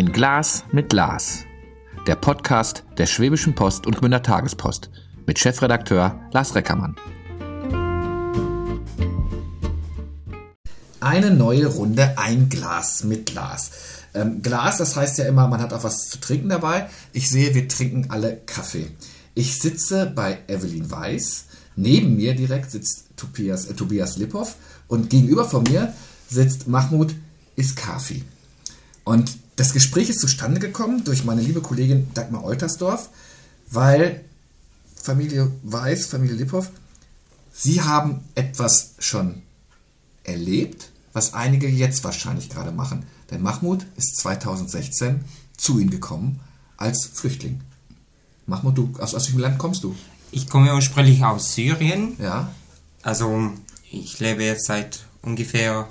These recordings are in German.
Ein Glas mit Lars. Der Podcast der Schwäbischen Post und Gmünder Tagespost mit Chefredakteur Lars Reckermann. Eine neue Runde, ein Glas mit Lars. Ähm, Glas, das heißt ja immer, man hat auch was zu trinken dabei. Ich sehe, wir trinken alle Kaffee. Ich sitze bei Evelyn Weiß. Neben mir direkt sitzt Tobias, äh, Tobias Liphoff und gegenüber von mir sitzt Mahmoud Iskafi. Und das Gespräch ist zustande gekommen durch meine liebe Kollegin Dagmar Oltersdorf, weil Familie Weiß, Familie Liphoff, sie haben etwas schon erlebt, was einige jetzt wahrscheinlich gerade machen. Denn Mahmoud ist 2016 zu ihnen gekommen als Flüchtling. Mahmoud, du, aus, aus welchem Land kommst du? Ich komme ursprünglich aus Syrien. Ja. Also ich lebe jetzt seit ungefähr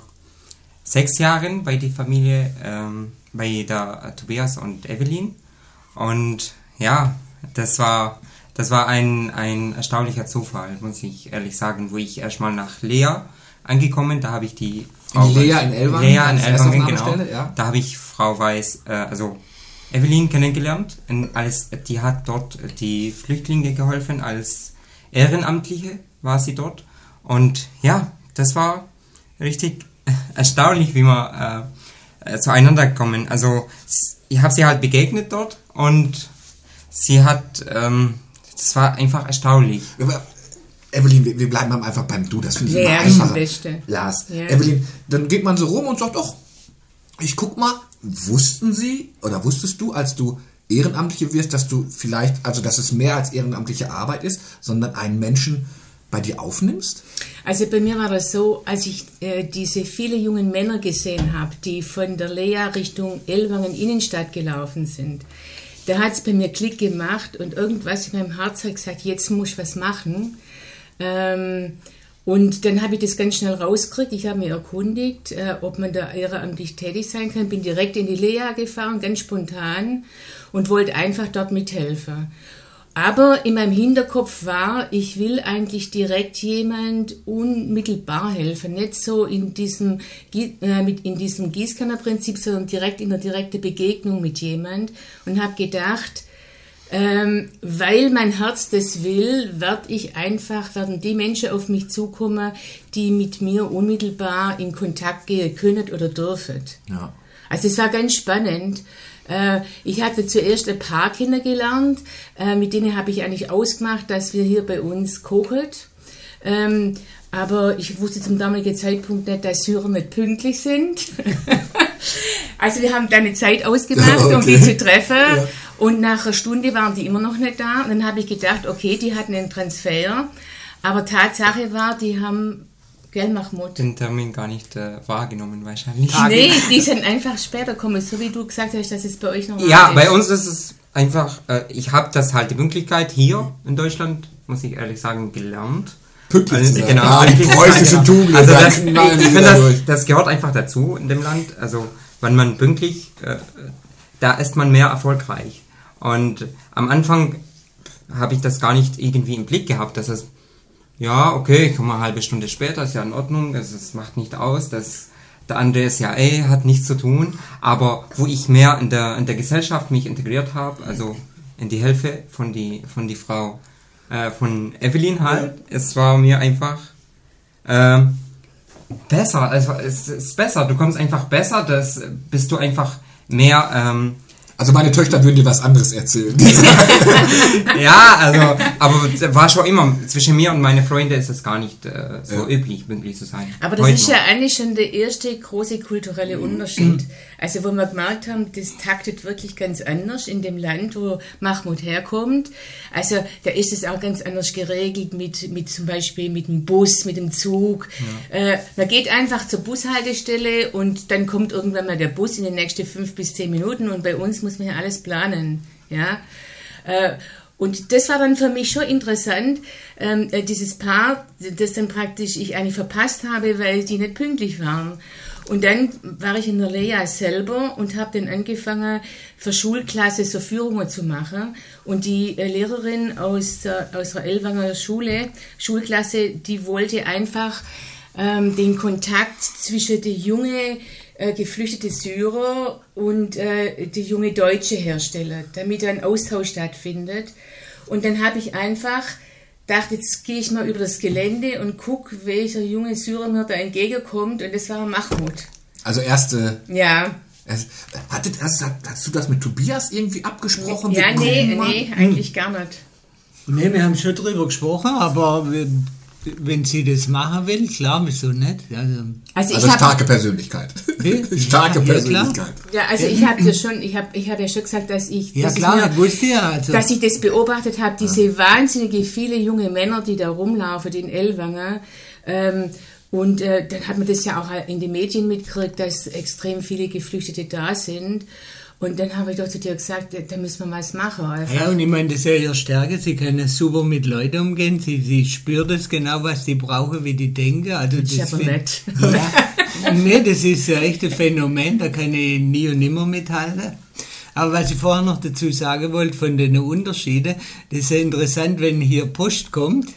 sechs Jahren bei der Familie, ähm, bei der äh, Tobias und Evelyn. Und ja, das war, das war ein, ein erstaunlicher Zufall, muss ich ehrlich sagen, wo ich erstmal nach Lea angekommen, da habe ich die Frau in Lea in Elwangen? Lea in Elwangen, genau. Ja. Da habe ich Frau Weiß, äh, also Evelyn kennengelernt. Und als, die hat dort die Flüchtlinge geholfen, als Ehrenamtliche war sie dort. Und ja, das war richtig erstaunlich, wie wir äh, zueinander kommen. Also ich habe sie halt begegnet dort und sie hat, ähm, das war einfach erstaunlich. Aber Evelyn, wir, wir bleiben einfach beim Du, das finde ich ja, immer einfacher. Beste. Lars, ja. Evelyn, dann geht man so rum und sagt, doch, ich guck mal, wussten Sie oder wusstest du, als du Ehrenamtliche wirst, dass du vielleicht, also dass es mehr als ehrenamtliche Arbeit ist, sondern einen Menschen bei dir aufnimmst? Also bei mir war das so, als ich äh, diese vielen jungen Männer gesehen habe, die von der Lea Richtung Elwangen Innenstadt gelaufen sind, da hat es bei mir Klick gemacht und irgendwas in meinem Herz hat gesagt, jetzt muss ich was machen. Ähm, und dann habe ich das ganz schnell rausgekriegt. Ich habe mich erkundigt, äh, ob man da ehrenamtlich tätig sein kann. Bin direkt in die Lea gefahren, ganz spontan und wollte einfach dort mithelfen. Aber in meinem Hinterkopf war, ich will eigentlich direkt jemand unmittelbar helfen. Nicht so in diesem, äh, in diesem Gießkannerprinzip, sondern direkt in der direkten Begegnung mit jemand. Und habe gedacht, ähm, weil mein Herz das will, werde ich einfach, werden die Menschen auf mich zukommen, die mit mir unmittelbar in Kontakt gehen können oder dürfen. Ja. Also es war ganz spannend. Äh, ich hatte zuerst ein paar Kinder gelernt, äh, mit denen habe ich eigentlich ausgemacht, dass wir hier bei uns kochen. Ähm, aber ich wusste zum damaligen Zeitpunkt nicht, dass Syrer nicht pünktlich sind. also wir haben dann eine Zeit ausgemacht, okay. um die zu treffen. Ja. Und nach einer Stunde waren die immer noch nicht da. Und dann habe ich gedacht, okay, die hatten einen Transfer. Aber Tatsache war, die haben, gell, Mahmoud? Den Termin gar nicht äh, wahrgenommen wahrscheinlich. Nee, die sind einfach später gekommen, so wie du gesagt hast, dass es bei euch noch Ja, ist. bei uns ist es einfach, äh, ich habe das halt die Pünktlichkeit hier in Deutschland, muss ich ehrlich sagen, gelernt. Pünktlich also. Genau, ja, pünktlich preußische Tugend. Also das, ich, ich finde, das, das gehört einfach dazu in dem Land. Also wenn man pünktlich, äh, da ist man mehr erfolgreich. Und am Anfang habe ich das gar nicht irgendwie im Blick gehabt, dass es, ja, okay, ich komme eine halbe Stunde später, ist ja in Ordnung, das, das macht nicht aus, das, der andere ist ja, ey, hat nichts zu tun. Aber wo ich mehr in der, in der Gesellschaft mich integriert habe, also in die Hilfe von die, von die Frau, äh, von Evelyn halt, es war mir einfach, äh, besser, also es ist besser, du kommst einfach besser, das bist du einfach mehr, ähm, also meine Töchter würden dir was anderes erzählen. ja, also, aber war schon immer, zwischen mir und meinen Freunden ist es gar nicht äh, so ja. üblich, pünktlich zu sein. Aber das Heute ist noch. ja eigentlich schon der erste große kulturelle Unterschied. Also wo wir gemerkt haben, das taktet wirklich ganz anders in dem Land, wo Mahmoud herkommt. Also da ist es auch ganz anders geregelt mit, mit zum Beispiel mit dem Bus, mit dem Zug. Ja. Äh, man geht einfach zur Bushaltestelle und dann kommt irgendwann mal der Bus in den nächsten fünf bis zehn Minuten und bei uns muss man ja alles planen. Ja. Äh, und das war dann für mich schon interessant, ähm, äh, dieses Paar, das dann praktisch ich eigentlich verpasst habe, weil die nicht pünktlich waren. Und dann war ich in der Lea selber und habe dann angefangen, für Schulklasse so Führungen zu machen. Und die äh, Lehrerin aus der, aus der Elwanger Schule, Schulklasse, die wollte einfach ähm, den Kontakt zwischen den jungen äh, geflüchtete Syrer und äh, die junge Deutsche herstellen, damit ein Austausch stattfindet. Und dann habe ich einfach gedacht, jetzt gehe ich mal über das Gelände und gucke, welcher junge Syrer mir da entgegenkommt. Und das war Mahmoud. Also erste. Ja. Es, hattet, hast, hast du das mit Tobias irgendwie abgesprochen? Ja, Wir nee, nee, eigentlich gar nicht. Nee, wir haben schon drüber gesprochen, aber wenn, wenn sie das machen will, klar, wieso nicht? Also, Also, Also ich habe starke Persönlichkeit. Starke Ja, ja, Persönlichkeit. ja, also ich habe ja schon, ich habe, ich habe ja schon gesagt, dass ich, ja dass klar, ich ich mir, wusste ja. Also, dass ich das beobachtet habe, diese wahnsinnige viele junge Männer, die da rumlaufen in Ellwangen. Ähm, und äh, dann hat man das ja auch in den Medien mitgekriegt, dass extrem viele Geflüchtete da sind. Und dann habe ich doch zu dir gesagt, da müssen wir was machen. Einfach. ja, und ich meine, das ist ja ihre Stärke. Sie können super mit Leuten umgehen. Sie, sie spürt es genau, was die brauchen, wie die denken. Also, Das ist aber nett. Ja, nee, das ist ein echtes Phänomen, da kann ich nie und nimmer mithalten. Aber was ich vorher noch dazu sagen wollte, von den Unterschieden, das ist ja interessant, wenn hier Post kommt,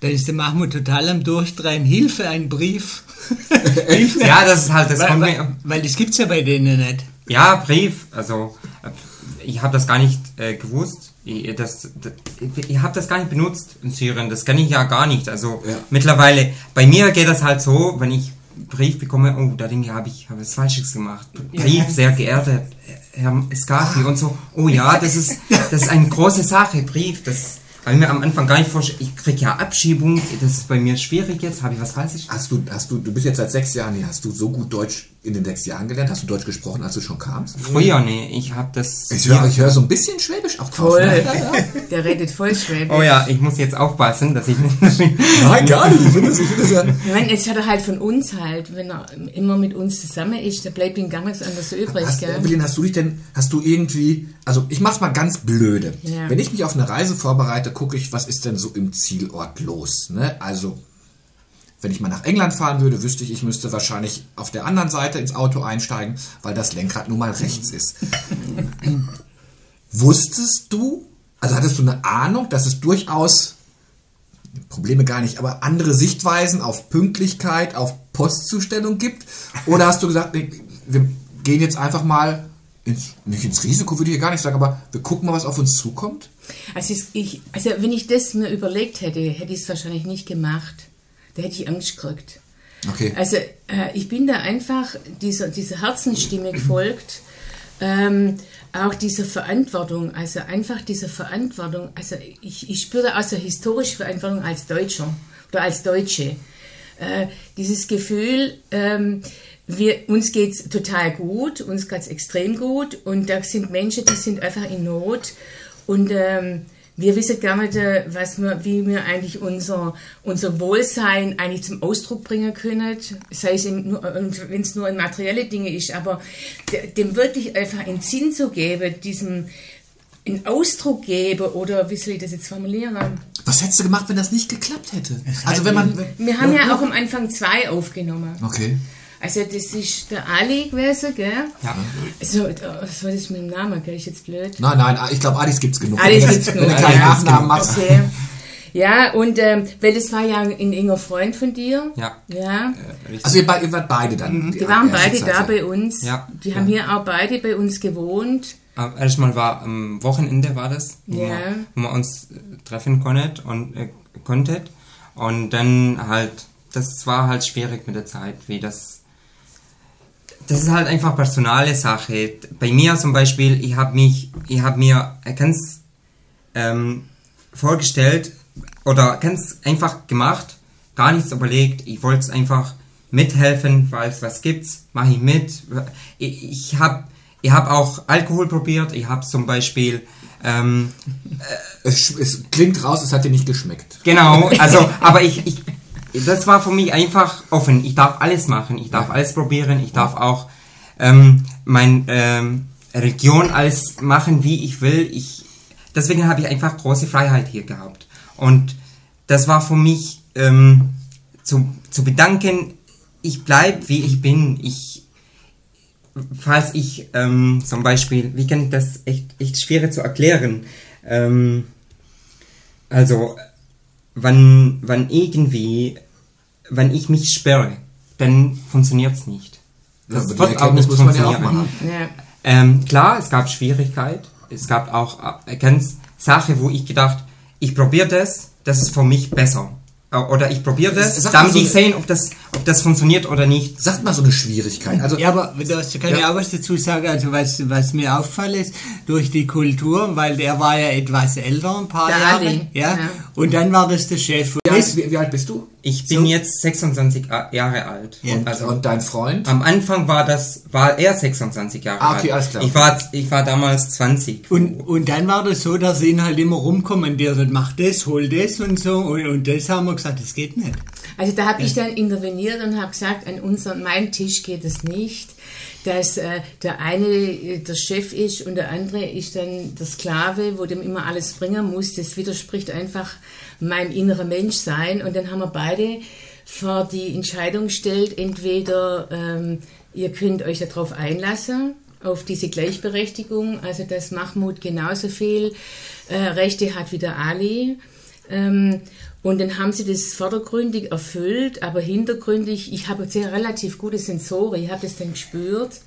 da ist der Mahmoud total am Durchdrehen, Hilfe, ein Brief. Hilfe. Ja, das ist halt, das weil, weil, weil das gibt's ja bei denen nicht. Ja, Brief. Also äh, ich habe das gar nicht äh, gewusst. Ich, das, das, ich habe das gar nicht benutzt in Syrien. Das kenne ich ja gar nicht. Also Ja. mittlerweile, bei mir geht das halt so, wenn ich Brief bekomme, oh, da denke ich, habe ich habe was Falsches gemacht. Brief, sehr geehrter Herr Skafi und so. Oh ja, das ist das ist eine große Sache. Brief, das habe ich mir am Anfang gar nicht vorstellen. Ich kriege ja Abschiebung. Das ist bei mir schwierig jetzt. Habe ich was Falsches? Hast du, hast du, du bist jetzt seit sechs Jahren hier, hast du so gut Deutsch in den sechs Jahren gelernt? Hast du Deutsch gesprochen, als du schon kamst? Früher, nee. Ich habe das. Ich höre, ich höre so ein bisschen Schwäbisch auch drauf. Voll. Ne? Der redet voll Schwäbisch. Oh ja, ich muss jetzt aufpassen, dass ich nicht. Nein, gar nicht. Ich finde das, ich finde das ja. Ich meine, jetzt hat er halt von uns halt, wenn er immer mit uns zusammen ist, da bleibt ihm gar nichts anderes übrig, Hast, gell? Evelyn, hast du dich denn, hast du irgendwie, also ich mach's mal ganz blöde. Ja. Wenn ich mich auf eine Reise vorbereite, gucke ich, was ist denn so im Zielort los. Ne? Also, wenn ich mal nach England fahren würde, wüsste ich, ich müsste wahrscheinlich auf der anderen Seite ins Auto einsteigen, weil das Lenkrad nun mal rechts ist. Wusstest du, also hattest du eine Ahnung, dass es durchaus Probleme gar nicht, aber andere Sichtweisen auf Pünktlichkeit, auf Postzustellung gibt? Oder hast du gesagt, nee, wir gehen jetzt einfach mal ins, nicht ins Risiko, würde ich ja gar nicht sagen, aber wir gucken mal, was auf uns zukommt? Also, ich, also wenn ich das mir überlegt hätte, hätte ich es wahrscheinlich nicht gemacht. Da hätte ich Angst gekriegt. Okay. Also äh, ich bin da einfach dieser, dieser Herzensstimme gefolgt, ähm, auch dieser Verantwortung, also einfach dieser Verantwortung, also ich, ich spüre so historische Verantwortung als Deutscher oder als Deutsche. Äh, dieses Gefühl, ähm, wir, uns geht's total gut, uns geht's extrem gut und da sind Menschen, die sind einfach in Not und ähm, wir wissen gar nicht, äh, was wir, wie wir eigentlich unser, unser Wohlsein eigentlich zum Ausdruck bringen können, sei es wenn es nur in materielle Dinge ist, aber de- dem wirklich einfach einen Sinn zu geben, diesem einen Ausdruck geben oder wie soll ich das jetzt formulieren? Was hättest du gemacht, wenn das nicht geklappt hätte? Also wenn man... Wir haben ja auch am Anfang zwei aufgenommen. Okay. Also das ist der Ali gewesen, gell? Ja. Also, was war das mit dem Namen, gell? Ist jetzt blöd. Nein, nein, ich glaube, Adis gibt's genug. Adis wenn, gibt's du- genug, wenn du keinen ja. Nachnamen machst. Okay. Ja, und ähm, weil das war ja ein enger Freund von dir. Ja. Ja. Äh. Also ihr, ihr wart beide dann. Die waren erste beide da bei uns. Ja. Die haben hier auch beide bei uns gewohnt. Aber Erstmal war am Wochenende war das, wo, Ja. wir, wo wir uns äh, treffen konnten und äh, konntet. Und dann halt, das war halt schwierig mit der Zeit, wie das. Das ist halt einfach personale Sache. Bei mir zum Beispiel, ich habe mich, ich habe mir ganz ähm, vorgestellt oder ganz einfach gemacht, gar nichts überlegt. Ich wollte es einfach mithelfen, weil es was gibt's, mache ich mit. Ich, ich habe ich hab auch Alkohol probiert. Ich habe zum Beispiel ähm, Es, es klingt raus, es hat dir nicht geschmeckt. Genau, also, aber ich, ich, das war für mich einfach offen. Ich darf alles machen, ich darf alles probieren, ich darf auch ähm, mein ähm, Religion alles machen, wie ich will. Ich, deswegen habe ich einfach große Freiheit hier gehabt. Und das war für mich ähm, zu, zu bedanken, ich bleib wie ich bin. Ich, falls ich ähm, zum Beispiel, wie kann ich das echt, echt schwierig zu erklären? Ähm, also, wenn, wenn irgendwie, wenn ich mich sperre, dann funktioniert's nicht. Ja, Das die wird auch nicht muss man ja auch funktionieren. machen. Ja. Ähm, klar, es gab Schwierigkeit. Es gab auch äh, ganz Sache, wo ich gedacht, ich probiere das, das ist für mich besser. Äh, Oder ich probiere das, Sag damit so ich sehen, ob das, ob das funktioniert oder nicht. Sagt mal so eine Schwierigkeit. Also, Ja, aber da kann ich Ja. auch was dazu sagen. Also was, was mir auffällt ist, durch die Kultur, weil der war ja etwas älter, ein paar Der Jahre. Ali, ja? ja. Und dann war das der Chef. wie, alt, wie, wie alt bist du? Ich bin jetzt 26 A- Jahre alt. Ja. Und, Also und dein Freund? am Anfang war das, war er 26 Jahre Ah, okay, alt. alles klar. Ich war, ich war damals 20. Und, und dann war das so, dass sie ihn halt immer rumkommandiert hat, mach das, hol das und so. Und, und das haben wir gesagt, das geht nicht. Also da habe ich dann interveniert und habe gesagt, an unseren, meinem Tisch geht es nicht, dass äh, der eine äh, der Chef ist und der andere ist dann der Sklave, wo dem immer alles bringen muss. Das widerspricht einfach meinem inneren Menschsein. Und dann haben wir beide vor die Entscheidung gestellt, entweder ähm, ihr könnt euch darauf einlassen, auf diese Gleichberechtigung, also dass Mahmoud genauso viel äh, Rechte hat wie der Ali. Ähm, und dann haben sie das vordergründig erfüllt, aber hintergründig, ich habe sehr relativ gute Sensoren, ich habe das dann gespürt.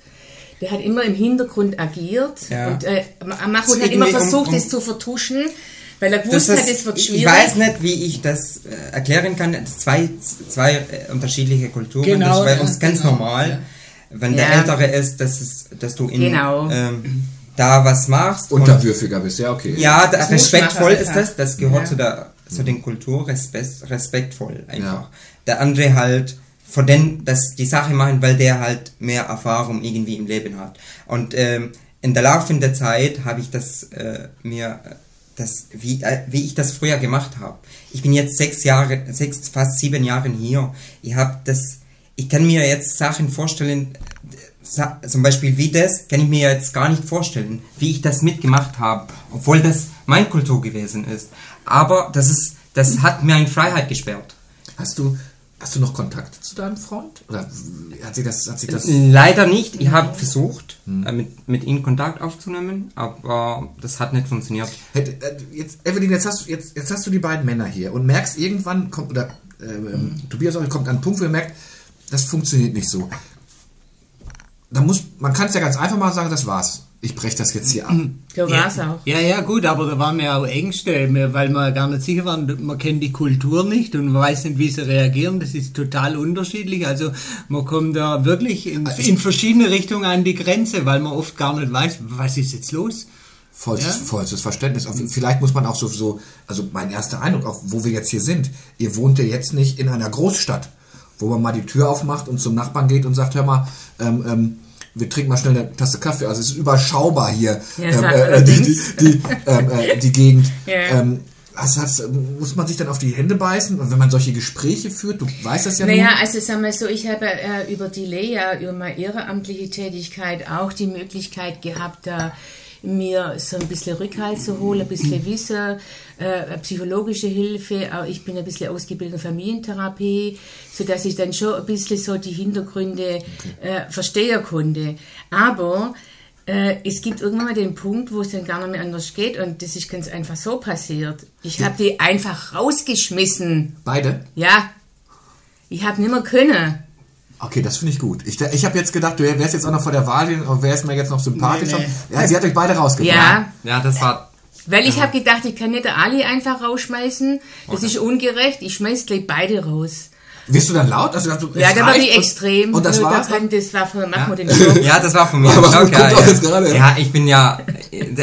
Der hat immer im Hintergrund agiert Ja. und äh, Mahmoud So hat immer irgendwie um- versucht, um- das zu vertuschen, weil er Das gewusst hat, ist- es wird ich schwierig. weiß nicht, wie ich das äh, erklären kann. Das zwei, zwei äh, unterschiedliche Kulturen. Genau, das ist bei ja, uns ganz genau, normal. Wenn der Ja. Ältere ist, dass, es, dass du in, Genau. ähm, da was machst. und- Unterwürfiger bist, ja, okay. Ja, da, respektvoll ist das. Das gehört Ja. zu der zu den Kultur respekt, respektvoll einfach. Ja. Der andere halt von den, dass die Sache machen, weil der halt mehr Erfahrung irgendwie im Leben hat. Und ähm, in der Laufe der Zeit habe ich das äh, mir äh, das wie äh, wie ich das früher gemacht habe. Ich bin jetzt sechs Jahre, sechs fast sieben Jahren hier. Ich habe das, ich kann mir jetzt Sachen vorstellen. Zum Beispiel wie das kann ich mir jetzt gar nicht vorstellen, wie ich das mitgemacht habe, obwohl das mein Kultur gewesen ist. Aber das ist, das hat mir eine Freiheit gesperrt. Hast du, hast du noch Kontakt zu deinem Freund? Oder hat sich das, hat sich das, Leider nicht. Ich habe versucht, äh, mit, mit ihm Kontakt aufzunehmen, aber das hat nicht funktioniert. äh, jetzt, Evelyn, jetzt hast, du, jetzt, jetzt hast du die beiden Männer hier und merkst irgendwann, kommt, oder äh, ähm, Tobias auch, kommt an einen Punkt, wo er merkt, das funktioniert nicht so. Da muss, man kann es ja ganz einfach mal sagen, das war's. Ich breche das jetzt hier ab. So war es auch. Ja, ja, gut, aber da waren wir auch Ängste, weil wir gar nicht sicher waren, man kennt die Kultur nicht und man weiß nicht, wie sie reagieren. Das ist total unterschiedlich. Also man kommt da wirklich in, in verschiedene Richtungen an die Grenze, weil man oft gar nicht weiß, was ist jetzt los. Vollstes, Ja? vollstes Verständnis. Und Vielleicht muss man auch so, so, also mein erster Eindruck, auch wo wir jetzt hier sind, ihr wohnt ja jetzt nicht in einer Großstadt, wo man mal die Tür aufmacht und zum Nachbarn geht und sagt, hör mal, ähm, ähm, wir trinken mal schnell eine Tasse Kaffee. Also es ist überschaubar hier, Ja, ähm, äh, die, die, allerdings. die, ähm, äh, die Gegend. Ja. Ähm, was hat's, muss man sich dann auf die Hände beißen? Und wenn man solche Gespräche führt, du weißt das ja Naja, nun. also sagen wir so, ich habe äh, über die Lea, über meine ehrenamtliche Tätigkeit auch die Möglichkeit gehabt, da mir so ein bisschen Rückhalt zu holen, ein bisschen Wissen, äh, psychologische Hilfe, auch ich bin ein bisschen ausgebildet in Familientherapie, so dass ich dann schon ein bisschen so die Hintergründe äh, verstehen konnte. Aber äh, es gibt irgendwann mal den Punkt, wo es dann gar nicht mehr anders geht und das ist ganz einfach so passiert. Ich habe die einfach rausgeschmissen. Beide? Ja, ich habe nicht mehr können. Okay, das finde ich gut. Ich, ich habe jetzt gedacht, du wärst jetzt auch noch vor der Wahl, wer ist mir jetzt noch sympathischer? Nee, Ja, sie hat euch beide rausgebracht. Ja, Ja, das war weil ich habe gedacht, ich kann nicht der Ali einfach rausschmeißen. Das ist ungerecht. Ich schmeiß gleich beide raus. Wirst du dann laut? Also, du, Ja, da war und- extrem. Und das da war's? kann, das war von Mahmoud den Job. Ja, das war von mir. Aber Okay, auch ja. jetzt gerade, ja. ja, ich bin ja,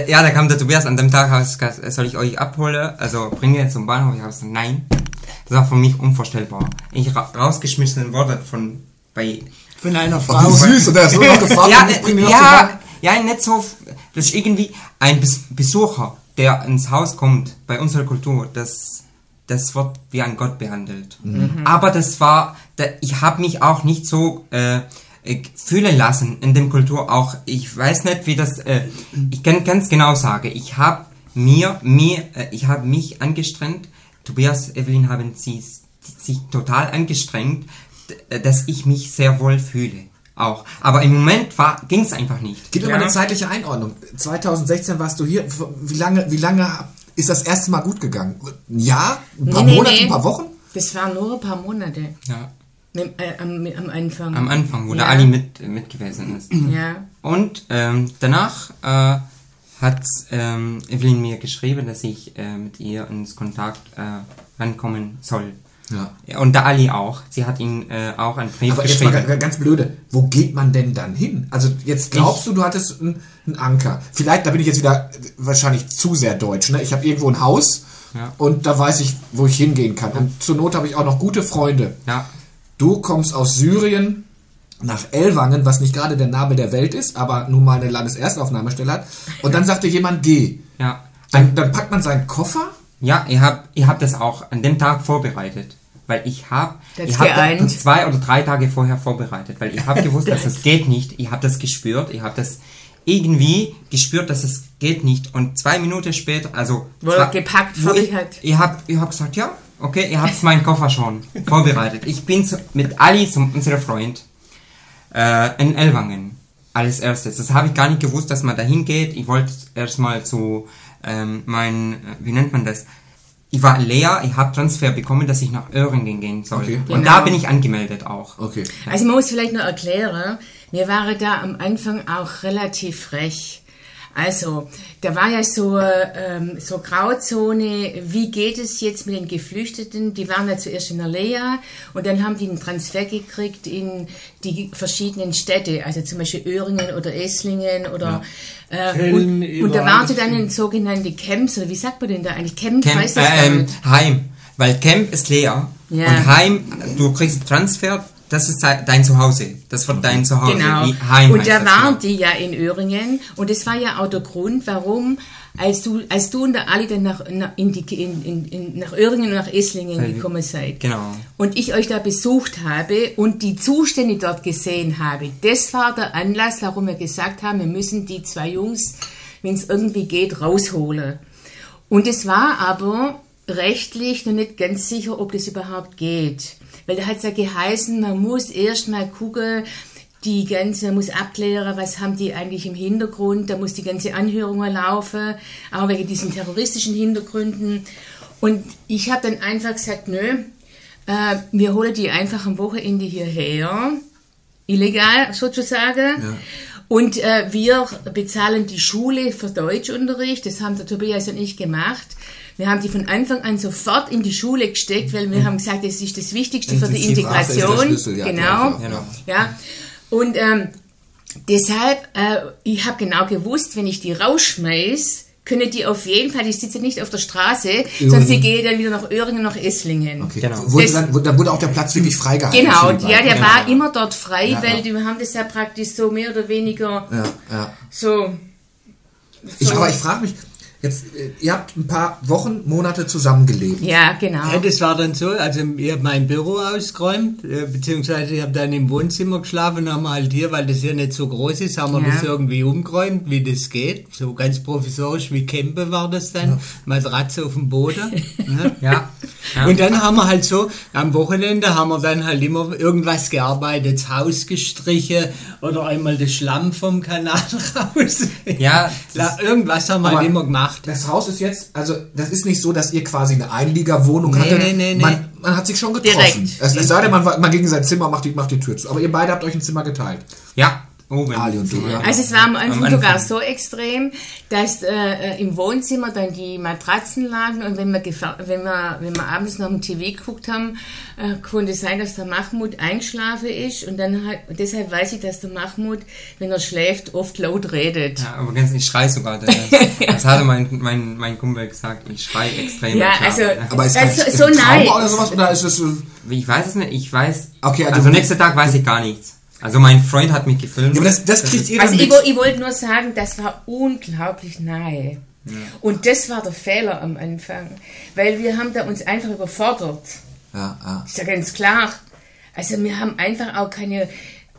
ja, da kam der Tobias an dem Tag, ich soll ich euch abholen, also bringe ihr zum Bahnhof? Ich habe gesagt, nein. Das war für mich unvorstellbar. Ich ra rausgeschmissen wurde von, bei, Von einer Frau. süß. Er hat so noch gefragt, ja, ich bringe ja, ja, nicht so, das ist irgendwie ein Bes Besucher, der ins Haus kommt, bei unserer Kultur, das, das wird wie ein Gott behandelt. Aber das war, da, ich habe mich auch nicht so äh, äh, fühlen lassen in dem Kultur auch. Ich weiß nicht, wie das, äh, ich kann ganz genau sagen, ich habe mir, mir, äh, ich habe mich angestrengt, Tobias, Evelyn haben sie sich total angestrengt, dass ich mich sehr wohl fühle. Auch. Aber im Moment ging es einfach nicht. Gib mir mal eine zeitliche Einordnung. 2016 warst du hier. Wie lange, wie lange ist das erste Mal gut gegangen? Ein Jahr? Ein paar Nee, nee, Monate? nee. Ein paar Wochen? Das waren nur ein paar Monate. Ja. Äh, am, am Anfang. Am Anfang, wo ja. der Ali mit, mit gewesen ist. Ja. Und ähm, danach äh, hat ähm, Evelyn mir geschrieben, dass ich äh, mit ihr ins Kontakt äh, rankommen soll. Ja. Ja, Und der Ali auch. Sie hat ihn äh, auch einen Brief Aber jetzt mal geschrieben. ganz, blöde, wo geht man denn dann hin? Also jetzt glaubst du, du hattest einen, Anker. Vielleicht, da bin ich jetzt wieder wahrscheinlich zu sehr deutsch. Ne? Ich habe irgendwo ein Haus Ja. und da weiß ich, wo ich hingehen kann. Und zur Not habe ich auch noch gute Freunde. Ja, Du kommst aus Syrien nach Ellwangen, was nicht gerade der Nabel der Welt ist, aber nun mal eine Landeserstaufnahmestelle hat. Und dann sagte jemand, geh. ja. Dann, dann packt man seinen Koffer. Ja, ihr habt, ihr habt das auch an dem Tag vorbereitet. Weil ich habe, geeint. das zwei oder drei Tage vorher vorbereitet. Weil ihr habt gewusst, dass es geht nicht. Ihr habt das gespürt. Ihr habt das irgendwie gespürt, dass es geht nicht. Und zwei Minuten später, also... Er zwei- gepackt, wo fertig ich. Ihr habt, ihr habt gesagt, ja, okay, ihr habt meinen Koffer schon vorbereitet. Ich bin zu, mit Ali, zum, unserem Freund, äh, in Ellwangen. Als erstes. Das habe ich gar nicht gewusst, dass man dahin geht. Ich wollte erstmal zu ähm, mein, äh, wie nennt man das? Ich war leer, ich habe Transfer bekommen, dass ich nach Öhringen gehen soll. Okay. Und Genau. da bin ich angemeldet auch. Okay. Also man muss vielleicht noch erklären, wir waren da am Anfang auch relativ frech. Also, da war ja so, ähm, so Grauzone, wie geht es jetzt mit den Geflüchteten? Die waren ja zuerst in Alea und dann haben die einen Transfer gekriegt in die verschiedenen Städte, also zum Beispiel Öhringen oder Esslingen oder äh, Köln, und, und da waren sie dann in sogenannte Camps, oder wie sagt man denn da eigentlich? Camp, Camp, heißt das äh, ähm? Heim. Weil Camp ist leer. Ja. Und Heim, du kriegst Transfer, das ist dein Zuhause. Das wird dein Zuhause. Genau. Heim und da waren genau. die ja in Öhringen und das war ja auch der Grund, warum, als du, als du und der Ali dann nach, nach, in die, in, in, in, nach Öhringen und nach Esslingen gekommen seid. Genau. Und ich euch da besucht habe und die Zustände dort gesehen habe, das war der Anlass, warum wir gesagt haben, wir müssen die zwei Jungs, wenn es irgendwie geht, rausholen. Und es war aber rechtlich noch nicht ganz sicher, ob das überhaupt geht. Weil da hat es ja geheißen, man muss erst mal gucken, die ganze, man muss abklären, was haben die eigentlich im Hintergrund, da muss die ganze Anhörung laufen, auch wegen diesen terroristischen Hintergründen. Und ich habe dann einfach gesagt, nö, äh, wir holen die einfach am Wochenende hierher, illegal sozusagen. Und äh, wir bezahlen die Schule für Deutschunterricht. Das haben der Tobias und ich gemacht. Wir haben die von Anfang an sofort in die Schule gesteckt, weil wir haben gesagt, das ist das Wichtigste für die Integration. Schlüssel, ja, genau. Genau. Ja. Und ähm, deshalb, äh, ich habe genau gewusst, wenn ich die rausschmeiß, können die auf jeden Fall, die sitzen nicht auf der Straße, sondern sie gehen dann wieder nach Öhringen, nach Esslingen. Okay. Genau. Wurde dann, wurde- dann wurde auch der Platz wirklich freigehalten. Genau, ja, der war immer dort frei, Ja, weil ja. die haben das ja praktisch so mehr oder weniger Ja, ja. so. Ich, so aber ich frage mich, jetzt, äh, ihr habt ein paar Wochen, Monate zusammengelebt. ja, genau. Ja, das war dann so, also ich habe mein Büro ausgeräumt, äh, beziehungsweise ich habe dann im Wohnzimmer geschlafen, haben wir halt hier, weil das hier nicht so groß ist, haben wir Ja. das irgendwie umgeräumt, wie das geht. So ganz provisorisch wie Campe war das dann, Matratze auf dem Boden. ne? Ja. ja. Und dann haben wir halt so, am Wochenende haben wir dann halt immer irgendwas gearbeitet, das Haus gestrichen oder einmal das Schlamm vom Kanal raus. Ja, irgendwas haben wir halt immer gemacht. Das Haus ist jetzt, also das ist nicht so, dass ihr quasi eine Einliegerwohnung Nee, hattet. nee, nee, nee. Man, man hat sich schon getroffen. Direkt. Es, es sei denn, man, man ging in sein Zimmer, macht die, macht die Tür zu. Aber ihr beide habt euch ein Zimmer geteilt. ja, oben. Ali und du, ja. Also es war am Anfang, Am sogar so extrem, dass äh, im Wohnzimmer dann die Matratzen lagen und wenn wir, wenn wir, wenn wir abends noch im TV geguckt haben, äh, konnte es sein, dass der Mahmoud eingeschlafen ist und dann hat, und deshalb weiß ich, dass der Mahmoud, wenn er schläft, oft laut redet. Ja, aber ganz, ich schrei sogar. Das, das hatte mein, mein, mein Kumpel gesagt. Ich schrei extrem. Ja, also- Aber ist Das das so Trauma nice. oder sowas? Oder ist es so, Ich weiß es nicht. Ich weiß. Okay, also- also, nächsten Tag weiß ich gar nichts. Also mein Freund hat mich gefilmt. ja, aber das, das kriegt ihr dann Also ich, ich wollte nur sagen, das war unglaublich nahe. Und das war der Fehler am Anfang, weil wir haben da uns einfach überfordert. Ja, ja. Ist ja ganz klar. Also wir haben einfach auch keine.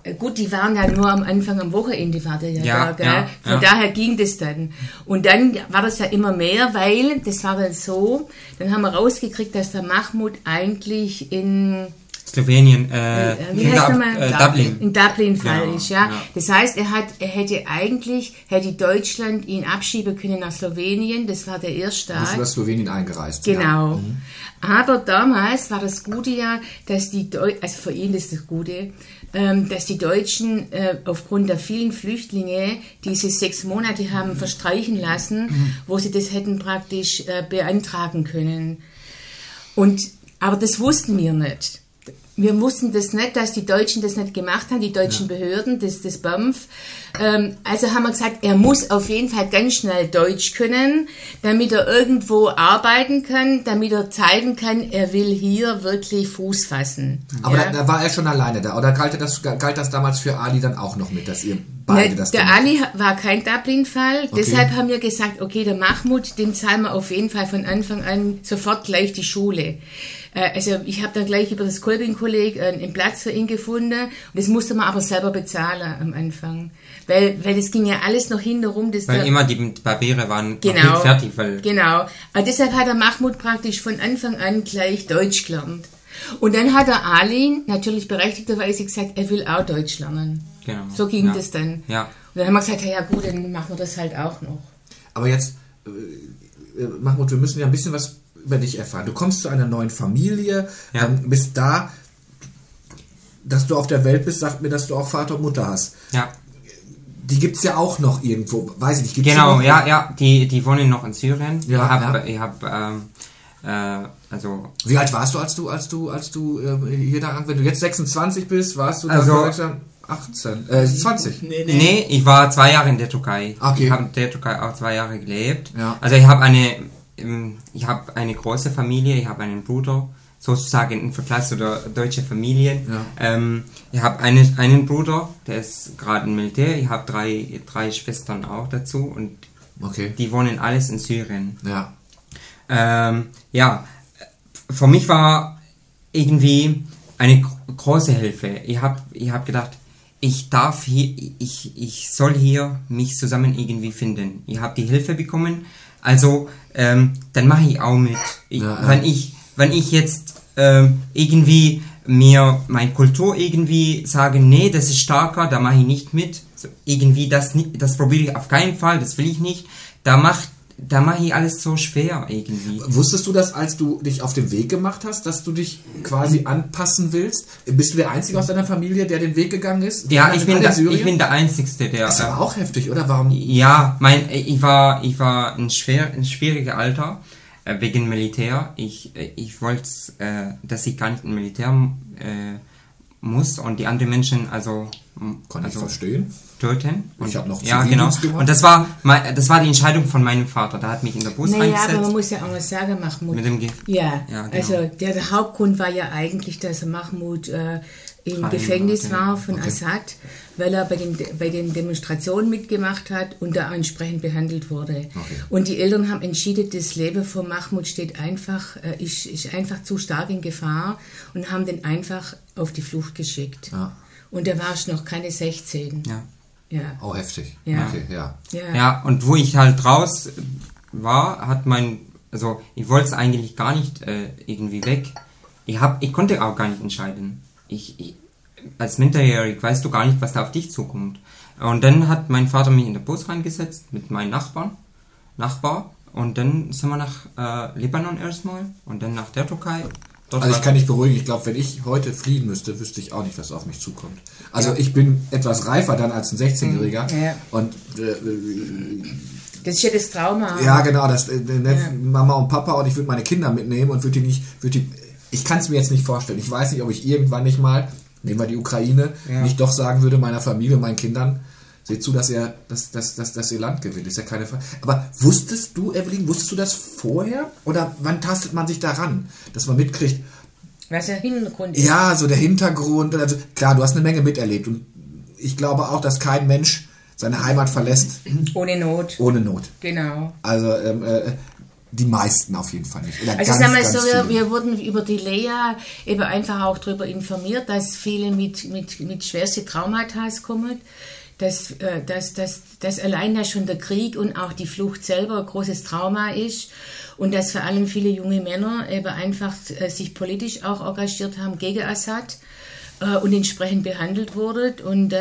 äh, Gut, die waren ja nur am Anfang am Wochenende war der ja, Ja, da, gell? ja, Von ja. daher ging das dann. Und dann war das ja immer mehr, weil das war dann so, dann haben wir rausgekriegt, dass der Mahmoud eigentlich in Slowenien, äh, Äh, wie in, heißt Dub- äh, Dublin. In Dublin Fall Genau, ist, ja. ja. Das heißt, er hat, er hätte eigentlich, hätte Deutschland ihn abschieben können nach Slowenien. Das war der erste Staat. nach Slowenien eingereist? Genau. Ja. Mhm. Aber damals war das Gute ja, dass die, Deu also für ihn ist das Gute, ähm, dass die Deutschen äh, aufgrund der vielen Flüchtlinge diese sechs Monate haben verstreichen lassen, Mhm. wo sie das hätten praktisch äh, beantragen können. Und, aber das wussten wir nicht. Wir wussten das nicht, dass die Deutschen das nicht gemacht haben, die deutschen Behörden, das, das BAMF. Ähm, also haben wir gesagt, er muss auf jeden Fall ganz schnell Deutsch können, damit er irgendwo arbeiten kann, damit er zeigen kann, er will hier wirklich Fuß fassen. Aber ja. da, da war er schon alleine da. Oder galt das, galt das damals für Ali dann auch noch mit, dass ihr beide Ne, das der gemacht Ali war kein Dublin-Fall, Okay. deshalb haben wir gesagt, okay, der Mahmoud, den zahlen wir auf jeden Fall von Anfang an sofort gleich die Schule. Äh, Also ich habe dann gleich über das Kolbing-Kolleg einen Platz für ihn gefunden und das musste man aber selber bezahlen am Anfang. Weil, weil das ging ja alles noch hinterrum. Das Weil immer die Papiere waren noch Genau. nicht fertig, weil Genau. Aber deshalb hat der Mahmoud praktisch von Anfang an gleich Deutsch gelernt. Und dann hat der Ali natürlich berechtigterweise gesagt, er will auch Deutsch lernen. Genau. So ging Ja. das dann. Ja. Und dann haben wir gesagt, ja gut, dann machen wir das halt auch noch. Aber jetzt, äh, äh, Mahmoud, wir müssen ja ein bisschen was über dich erfahren. Du kommst zu einer neuen Familie, Ja. ähm, bist da, dass du auf der Welt bist, sagt mir, dass du auch Vater und Mutter hast. Ja. Die gibt's ja auch noch irgendwo, weiß ich nicht. Gibt's Genau, ja, ja, die, die wohnen noch in Syrien. Ja, ich habe, ja. ich hab, ähm, äh, also, Wie alt warst du, als du, als du, als du ähm, hier da, wenn du jetzt 26 bist, warst du da Also- vor Deutschland 18, äh, 20? Nee, nee, ich war zwei Jahre in der Türkei. Okay. Ich habe in der Türkei auch zwei Jahre gelebt. Ja. Also ich habe eine, ich habe eine große Familie, ich habe einen Bruder, sozusagen im Vergleich zu der deutschen Familie. Ja. Ähm, ich habe einen, einen Bruder, der ist gerade im Militär. Ich habe drei, drei Schwestern auch dazu und Okay. die wohnen alles in Syrien. Ja. Ähm, ja, für mich war irgendwie eine gro- große Hilfe. Ich habe ich hab gedacht, ich darf hier, ich, ich soll hier mich zusammen irgendwie finden. Ich habe die Hilfe bekommen, also ähm, dann mache ich auch mit. Ich, Ja, ja. Wenn ich, wenn ich jetzt ähm, irgendwie mir meine Kultur irgendwie sage, nee, das ist stärker, da mache ich nicht mit. So, irgendwie das, das probiere ich auf keinen Fall, das will ich nicht. Da macht, da mache ich alles so schwer irgendwie. Wusstest du das, als du dich auf den Weg gemacht hast, dass du dich quasi anpassen willst? Bist du der Einzige aus deiner Familie, der den Weg gegangen ist? Ja, ich bin, der, ich bin der Einzigste, der. Das ist äh, auch heftig, oder? Warum? Ja, mein, ich war, ich war ein schwer, ein schwieriges Alter äh, wegen Militär. Ich, äh, ich wollte, dass ich gar nicht im Militär muss und die anderen Menschen also, Kann ich also verstehen. Töten. Und, Ich hab noch ja genau. Und das war, das war die Entscheidung von meinem Vater. Der hat mich in der Bus Naja, aber man eingesetzt. muss ja auch mal sagen, Mahmoud. Mit dem Ge ja, Ja, genau. also der, der Hauptgrund war ja eigentlich, dass Mahmoud äh, im Gefängnis war, von Assad, weil er bei den, bei den Demonstrationen mitgemacht hat und da entsprechend behandelt wurde. Und die Eltern haben entschieden, das Leben von Mahmoud steht einfach, äh, ist, ist einfach zu stark in Gefahr und haben den einfach auf die Flucht geschickt. Ja. Und da war ich noch keine 16. ja. Ja. Auch heftig. Ja. Okay, ja. Ja. Ja, und wo ich halt raus war, hat mein, also ich wollte es eigentlich gar nicht äh, irgendwie weg. Ich hab, ich konnte auch gar nicht entscheiden. Ich, ich als Minderjährig weißt du gar nicht, was da auf dich zukommt. Und dann hat mein Vater mich in den Bus reingesetzt mit meinen Nachbarn, Nachbar, und dann sind wir nach äh, Libanon erstmal und dann nach der Türkei. Dort Also ich kann dich beruhigen, ich glaube, wenn ich heute fliehen müsste, wüsste ich auch nicht, was auf mich zukommt. Also ich bin etwas reifer dann als ein 16-Jähriger. Ja. Und äh, Das ist ja das Trauma. ja, genau, das äh, ne, Mama und Papa und ich würde meine Kinder mitnehmen und würde die nicht, würde die, ich kann es mir jetzt nicht vorstellen. Ich weiß nicht, ob ich irgendwann nicht mal, nehmen wir die Ukraine, Ja. nicht doch sagen würde meiner Familie meinen Kindern, seht zu, dass ihr, dass, dass, dass, dass ihr Land gewinnt. Ist ja keine Frage. Aber wusstest du, Evelyn, wusstest du das vorher? Oder wann tastet man sich daran, dass man mitkriegt, Was der Hintergrund ist. ja, so der Hintergrund. Also klar, du hast eine Menge miterlebt und ich glaube auch, dass kein Mensch seine Heimat verlässt Ohne Not. ohne Not. Genau. Also ähm, äh, die meisten auf jeden Fall nicht. Oder Also ganz, sagen wir ganz so, wir, wir wurden über die Lea eben einfach auch darüber informiert, dass viele mit, mit, mit schwersten Traumata kommen, dass, äh, dass, dass, dass allein ja schon der Krieg und auch die Flucht selber ein großes Trauma ist und dass vor allem viele junge Männer eben einfach äh, sich politisch auch engagiert haben gegen Assad äh, und entsprechend behandelt wurden. Und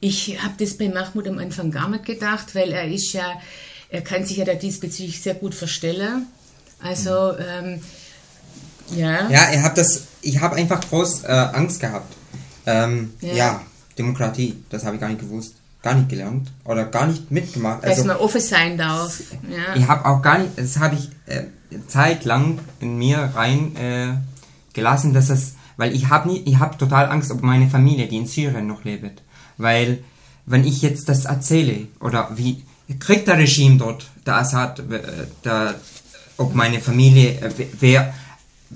ich habe das bei Mahmoud am Anfang gar nicht gedacht, weil er ist ja, er kann sich ja da diesbezüglich sehr gut verstellen. Also, ähm, ja. Ja, ihr habt das, ich habe einfach groß äh, Angst gehabt. Ähm, Ja. ja. Demokratie, das habe ich gar nicht gewusst, gar nicht gelernt oder gar nicht mitgemacht. Dass Also, man offen sein darf. Ja. ich habe auch gar nicht, das habe ich äh, zeitlang in mir rein äh, gelassen, dass es, weil ich habe nie, ich habe total Angst um meine Familie, die in Syrien noch lebt, weil wenn ich jetzt das erzähle oder wie kriegt der Regime dort, der Assad, äh, der, ob meine Familie, äh, wer,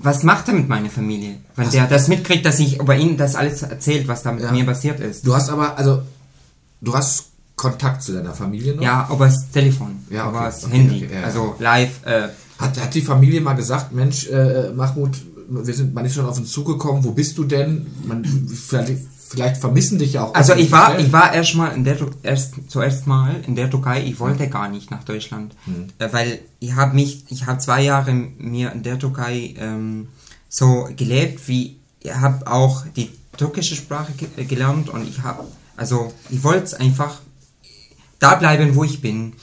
was macht er mit meiner Familie, wenn der das mitkriegt, dass ich über ihn das alles erzählt, was da mit Ja. mir passiert ist? Du hast aber, also, du hast Kontakt zu deiner Familie noch? Ja, über das Telefon, Ja, okay, das okay, Handy, okay, ja. also live. Äh, Hat, hat die Familie mal gesagt, Mensch, äh, Mahmoud, wir sind, man ist schon auf uns zugekommen, wo bist du denn? Man, vielleicht, vielleicht vermissen dich ja auch. Also ich war, ich war erst mal in der erst zuerst mal in der Türkei. Ich wollte gar nicht nach Deutschland, äh, weil ich habe mich, ich habe zwei Jahre mir in der Türkei ähm, so gelebt, wie ich habe auch die türkische Sprache ge äh, gelernt und ich habe, also ich wollte einfach da bleiben, wo ich bin.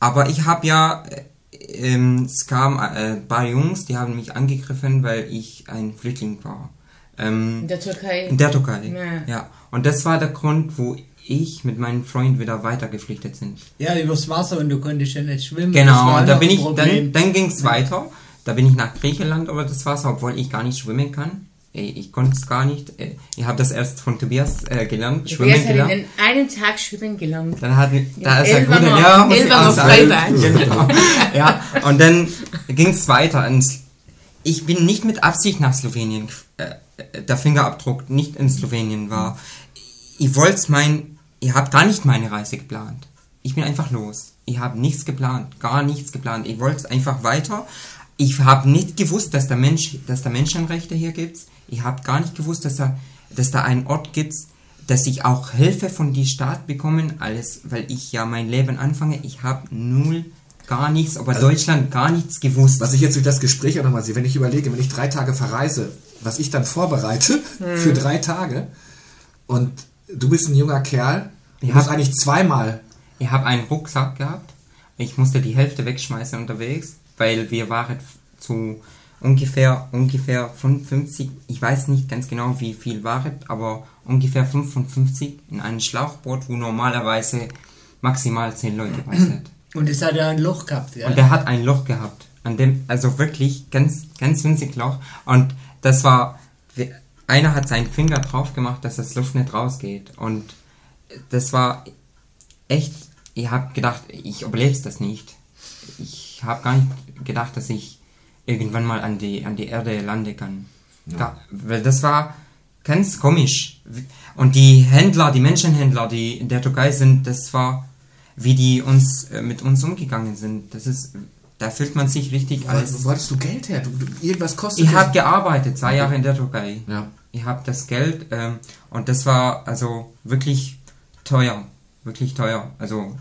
Aber ich habe ja, äh, ähm, es kam äh, ein paar Jungs, die haben mich angegriffen, weil ich ein Flüchtling war. Ähm, In der Türkei. in der Türkei. Ja. Ja. Und das war der Grund, wo ich mit meinem Freund wieder weiter geflüchtet sind. Ja, übers Wasser und du konntest ja nicht schwimmen. Genau, und da bin ich, dann, Problem. dann ging es weiter. Da bin ich nach Griechenland über das Wasser, obwohl ich gar nicht schwimmen kann. Ich, ich konnte es gar nicht. Äh, Ich habe das erst von Tobias äh, gelernt, schwimmen Tobias hat gelernt. in einen Tag schwimmen gelernt. Dann hat, da ist er gut, ja, muss ich Elvanger auch sagen. Freibad. Genau. Ja, und dann ging es weiter. ins- Ich bin nicht mit Absicht nach Slowenien, äh, der Fingerabdruck nicht in Slowenien war. Ich wollte mein, ich habe gar nicht meine Reise geplant. Ich bin einfach los. Ich habe nichts geplant, gar nichts geplant. Ich wollte einfach weiter. Ich habe nicht gewusst, dass der Mensch, dass da Menschenrechte hier gibt. Ich habe gar nicht gewusst, dass da, dass da einen Ort gibt, dass ich auch Hilfe von die Staat bekommen, alles, weil ich ja mein Leben anfange. Ich habe null, gar nichts, aber Deutschland gar nichts gewusst. Was ich jetzt durch das Gespräch auch nochmal sehe, wenn ich überlege, wenn ich drei Tage verreise, was ich dann vorbereite für drei Tage und du bist ein junger Kerl, Ja. musst eigentlich zweimal, Ich habe einen Rucksack gehabt. Ich musste die Hälfte wegschmeißen unterwegs, weil wir waren zu ungefähr ungefähr 55, ich weiß nicht ganz genau wie viel waren, aber ungefähr 55 in einem Schlauchboot, wo normalerweise maximal 10 Leute sind. Und es hat ja ein Loch gehabt, ja. Und der hat ein Loch gehabt. An dem, also wirklich ganz, ganz winzig Loch. Und das war, einer hat seinen Finger drauf gemacht, dass das Luft nicht rausgeht. Und das war echt, ich habe gedacht, ich überlebe das nicht. Ich habe gar nicht gedacht, dass ich irgendwann mal an die, an die Erde landen kann. Ga- weil das war ganz komisch. Und die Händler, die Menschenhändler, die in der Türkei sind, das war, wie die uns äh, mit uns umgegangen sind. Das ist, da fühlt man sich richtig wo, als. wo hattest du Geld her? Du, du, irgendwas kostet Ich habe gearbeitet, zwei Jahre in der Türkei. Ja. Ich habe das Geld ähm, und das war also wirklich teuer, wirklich teuer. Also,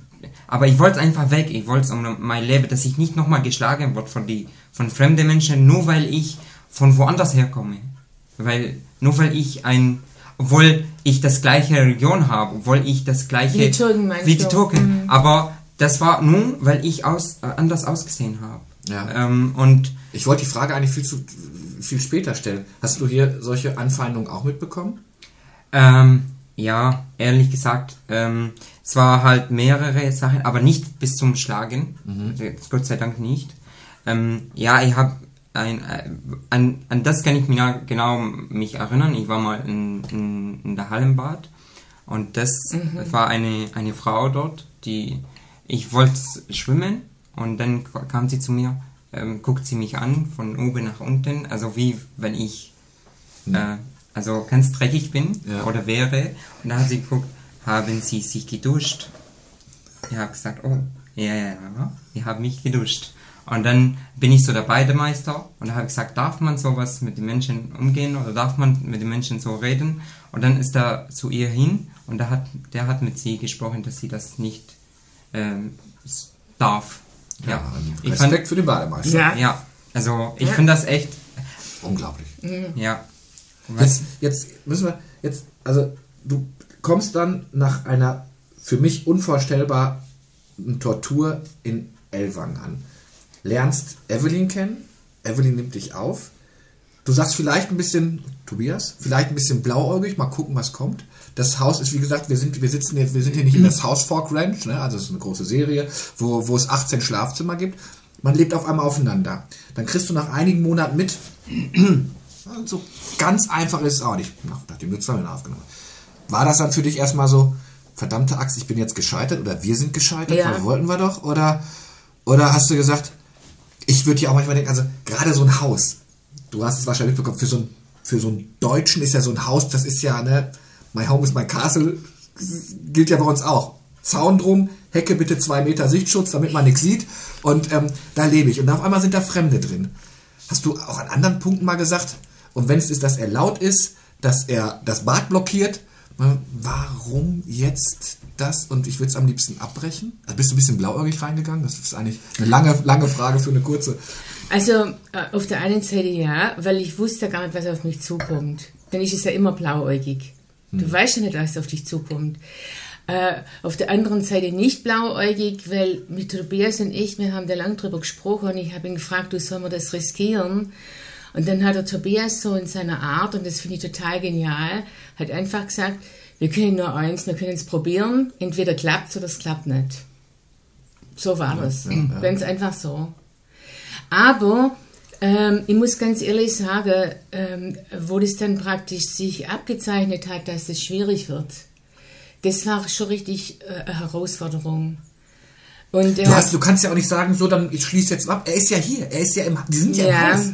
aber ich wollte einfach weg. Ich wollte um mein Leben, dass ich nicht nochmal geschlagen wird von die von fremden Menschen, nur weil ich von woanders herkomme, weil nur weil ich ein obwohl ich das gleiche Religion habe, obwohl ich das gleiche Wie die Türken meinst wie die? Türken, Mhm. aber das war nur, weil ich aus, äh, anders ausgesehen habe. Ja. Ähm, und Ich wollte die Frage eigentlich viel zu viel später stellen. Hast du hier solche Anfeindungen auch mitbekommen? Ähm, ja, ehrlich gesagt, ähm, es war halt mehrere Sachen, aber nicht bis zum Schlagen. Jetzt Gott sei Dank nicht. Ähm, ja, ich habe ein, äh, an, an das kann ich mich ja genau mich erinnern. Ich war mal in, in, in der Hallenbad und das war eine, eine Frau dort, die ich wollte schwimmen und dann kam sie zu mir, ähm, guckt sie mich an von oben nach unten, also wie wenn ich äh, also ganz dreckig bin Ja. oder wäre. Und da hat sie geguckt, haben Sie sich geduscht? Ich habe gesagt, oh, ja, ja, ja, ich habe mich geduscht. Und dann bin ich so der Beidemeister und habe gesagt, darf man sowas mit den Menschen umgehen oder darf man mit den Menschen so reden? Und dann ist er zu ihr hin und der hat, der hat mit sie gesprochen, dass sie das nicht ähm, darf. Ja, Ja, ich Respekt fand, für den Bademeister. Ja. ja also ich Ja. finde das echt, Unglaublich. ja. Jetzt, jetzt müssen wir, jetzt, also du kommst dann nach einer für mich unvorstellbaren Tortur in Elwang an. Lernst Evelyn kennen, Evelyn nimmt dich auf. Du sagst vielleicht ein bisschen, Tobias, vielleicht ein bisschen blauäugig, mal gucken, was kommt. Das Haus ist, wie gesagt, wir sind, wir sitzen jetzt, wir sind hier nicht in das Haus Fork Ranch, ne? also es ist eine große Serie, wo, wo es 18 Schlafzimmer gibt. Man lebt auf einmal aufeinander. Dann kriegst du nach einigen Monaten mit, so ganz einfach ist es auch nicht, nach- nachdem du zwei Minuten aufgenommen hast. War das dann für dich erstmal so, verdammte Axt, ich bin jetzt gescheitert oder wir sind gescheitert, Ja. weil wollten wir doch? Oder, oder hast du gesagt, ich würde ja auch manchmal denken, also gerade so ein Haus, du hast es wahrscheinlich mitbekommen, für so, ein, für so einen Deutschen ist ja so ein Haus, das ist ja, ne, my home is my castle, gilt ja bei uns auch. Zaun drum, Hecke bitte zwei Meter Sichtschutz, damit man nichts sieht. Und ähm, da lebe ich. Und auf einmal sind da Fremde drin. Hast du auch an anderen Punkten mal gesagt, und wenn es ist, dass er laut ist, dass er das Bad blockiert, äh, warum jetzt das? Und ich würde es am liebsten abbrechen. Also bist du ein bisschen blauäugig reingegangen? Das ist eigentlich eine lange, lange Frage für eine kurze. Also äh, auf der einen Seite ja, weil ich wusste gar nicht, was auf mich zukommt. Denn ich ist ja immer blauäugig. Du weißt ja nicht, was auf dich zukommt. Äh, auf der anderen Seite nicht blauäugig, weil mit Tobias und ich, wir haben da lang drüber gesprochen und ich habe ihn gefragt, du soll man das riskieren? Und dann hat der Tobias so in seiner Art, und das finde ich total genial, hat einfach gesagt, wir können nur eins, wir können es probieren, entweder klappt oder es klappt nicht. So war das. Ganz einfach so. Aber ähm, ich muss ganz ehrlich sagen, ähm, wo das dann praktisch sich abgezeichnet hat, dass es schwierig wird, das war schon richtig äh, eine Herausforderung. Und, äh, Du, hast, du kannst ja auch nicht sagen, so, dann ich schließe jetzt ab. Er ist ja hier. Er ist ja im, die sind ja, ja, im Haus.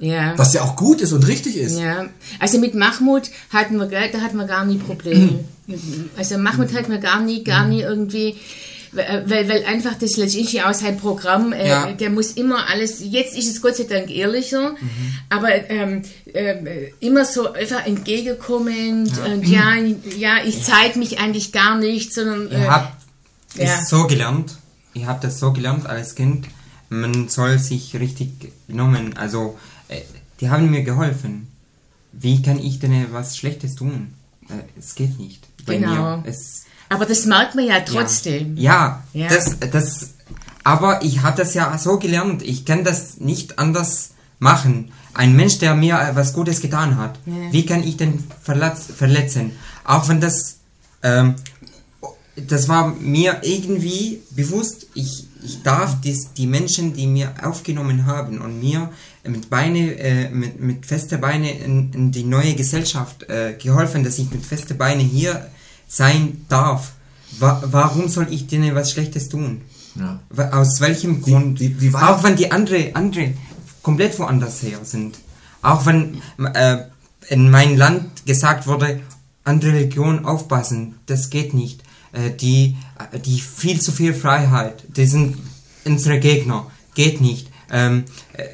ja. Was ja auch gut ist und richtig ist. Ja, also mit Mahmoud hatten wir, da hatten wir gar nie Probleme. Also Mahmoud hatten wir gar nie, gar nie irgendwie, weil, weil einfach das letztendlich auch sein Programm, äh, Ja. der muss immer alles, jetzt ist es Gott sei Dank ehrlicher, aber ähm, ähm, immer so einfach entgegenkommend und ja, ja, ich zeige mich eigentlich gar nicht, sondern Ich äh, habe ja. es so gelernt, ich habe das so gelernt als Kind, man soll sich richtig genommen, also äh, die haben mir geholfen. Wie kann ich denn was Schlechtes tun? Äh, es geht nicht. Bei Genau. Mir. Es, aber das merkt man ja trotzdem. Ja, Ja. Das, das, aber ich habe das ja so gelernt. Ich kann das nicht anders machen. Ein Mensch, der mir äh, was Gutes getan hat, Ja. wie kann ich den verletz, verletzen? Auch wenn das, ähm, das war mir irgendwie bewusst, ich, ich darf dies, die Menschen, die mir aufgenommen haben und mir mit Beine, äh, mit, mit feste Beine in, in die neue Gesellschaft äh, geholfen, dass ich mit feste Beine hier sein darf. Wa warum soll ich denen was Schlechtes tun? Ja. Aus welchem Grund? wie war- auch wenn die andere, andere komplett woanders her sind. Auch wenn äh, in meinem Land gesagt wurde, andere Religionen aufpassen, das geht nicht. Äh, die, äh, die viel zu viel Freiheit, die sind unsere Gegner, geht nicht. Ähm, äh,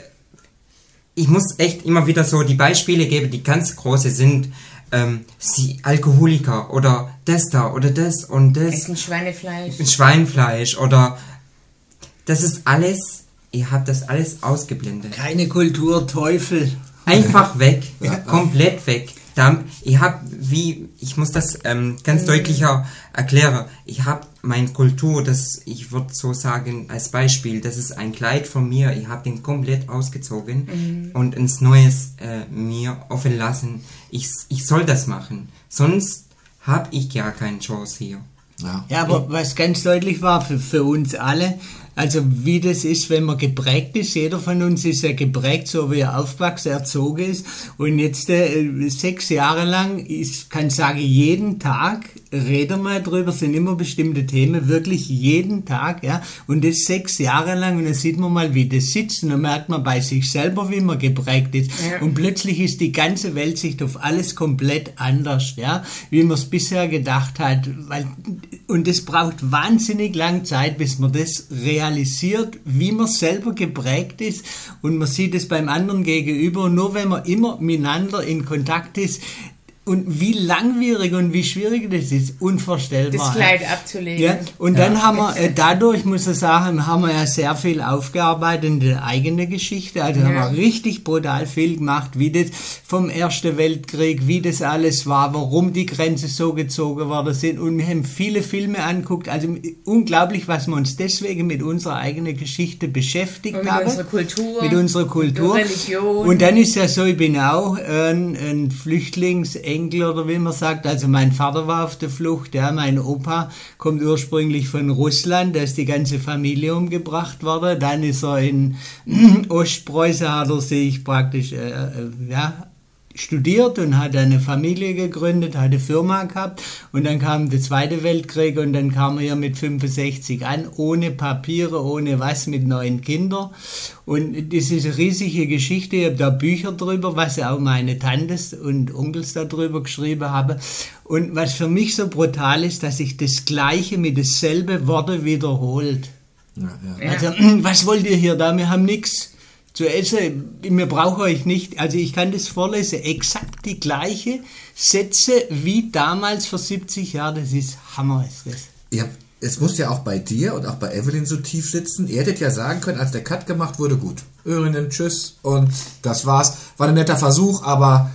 ich muss echt immer wieder so die Beispiele geben, die ganz große sind. Ähm, sie Alkoholiker oder das da oder das und das. Essen Schweinefleisch. Schweinfleisch oder das ist alles, ihr habt das alles ausgeblendet. Keine Kultur, Teufel. Einfach weg, komplett weg. Da, ich habe, wie, ich muss das ähm, ganz deutlicher erklären. Ich habe meine Kultur, das, ich würde so sagen, als Beispiel, das ist ein Kleid von mir. Ich habe den komplett ausgezogen und ins Neues äh, mir offen lassen. Ich, ich soll das machen. Sonst habe ich ja keine Chance hier. Ja. Ja, aber was ganz deutlich war für, für uns alle, also wie das ist, wenn man geprägt ist, jeder von uns ist ja geprägt, so wie er aufgewachsen, erzogen ist. Und jetzt äh, sechs Jahre lang, ich kann sagen, jeden Tag reden wir drüber, sind immer bestimmte Themen, wirklich jeden Tag, ja, und das sechs Jahre lang, und dann sieht man mal, wie das sitzt, und dann merkt man bei sich selber, wie man geprägt ist, Ja. und plötzlich ist die ganze Weltsicht auf alles komplett anders, ja, wie man es bisher gedacht hat, weil, und das braucht wahnsinnig lang Zeit, bis man das realisiert, wie man selber geprägt ist, und man sieht es beim anderen gegenüber, nur wenn man immer miteinander in Kontakt ist, und wie langwierig und wie schwierig das ist, unvorstellbar. Das Kleid abzulegen. Ja, und dann haben wir, äh, dadurch muss ich sagen, haben wir ja sehr viel aufgearbeitet in die eigene Geschichte. Also haben Ja. wir richtig brutal viel gemacht, wie das vom Ersten Weltkrieg, wie das alles war, warum die Grenzen so gezogen worden sind. Und wir haben viele Filme anguckt. Also unglaublich, was wir uns deswegen mit unserer eigenen Geschichte beschäftigt Und mit haben. unserer Kultur. Mit unserer Kultur. Mit Religion. Und dann ist ja so, ich bin auch ein, ein Flüchtlingsenkel oder wie man sagt. Also mein Vater war auf der Flucht, ja, mein Opa kommt ursprünglich von Russland, da ist die ganze Familie umgebracht worden. Dann ist er in Ostpreußen, hat er sich praktisch, äh, äh, ja, studiert und hat eine Familie gegründet, hat eine Firma gehabt und dann kam der Zweite Weltkrieg und dann kam er hier mit 65 an, ohne Papiere, ohne was, mit neun Kindern und das ist eine riesige Geschichte, ich habe da Bücher drüber, was auch meine Tantes und Onkels darüber geschrieben haben und was für mich so brutal ist, dass sich das Gleiche mit dasselbe Worte wiederholt. Ja, ja. Ja. Also, was wollt ihr hier da? Wir haben nichts zu essen. Wir brauchen euch nicht. Also, ich kann das vorlesen. Exakt die gleiche Sätze wie damals vor 70 Jahren. Das ist Hammer, ist das. Ja, es muss ja auch bei dir und auch bei Evelyn so tief sitzen. Ihr hättet ja sagen können, als der Cut gemacht wurde, gut, Öhrinnen, tschüss und das war's. War ein netter Versuch, aber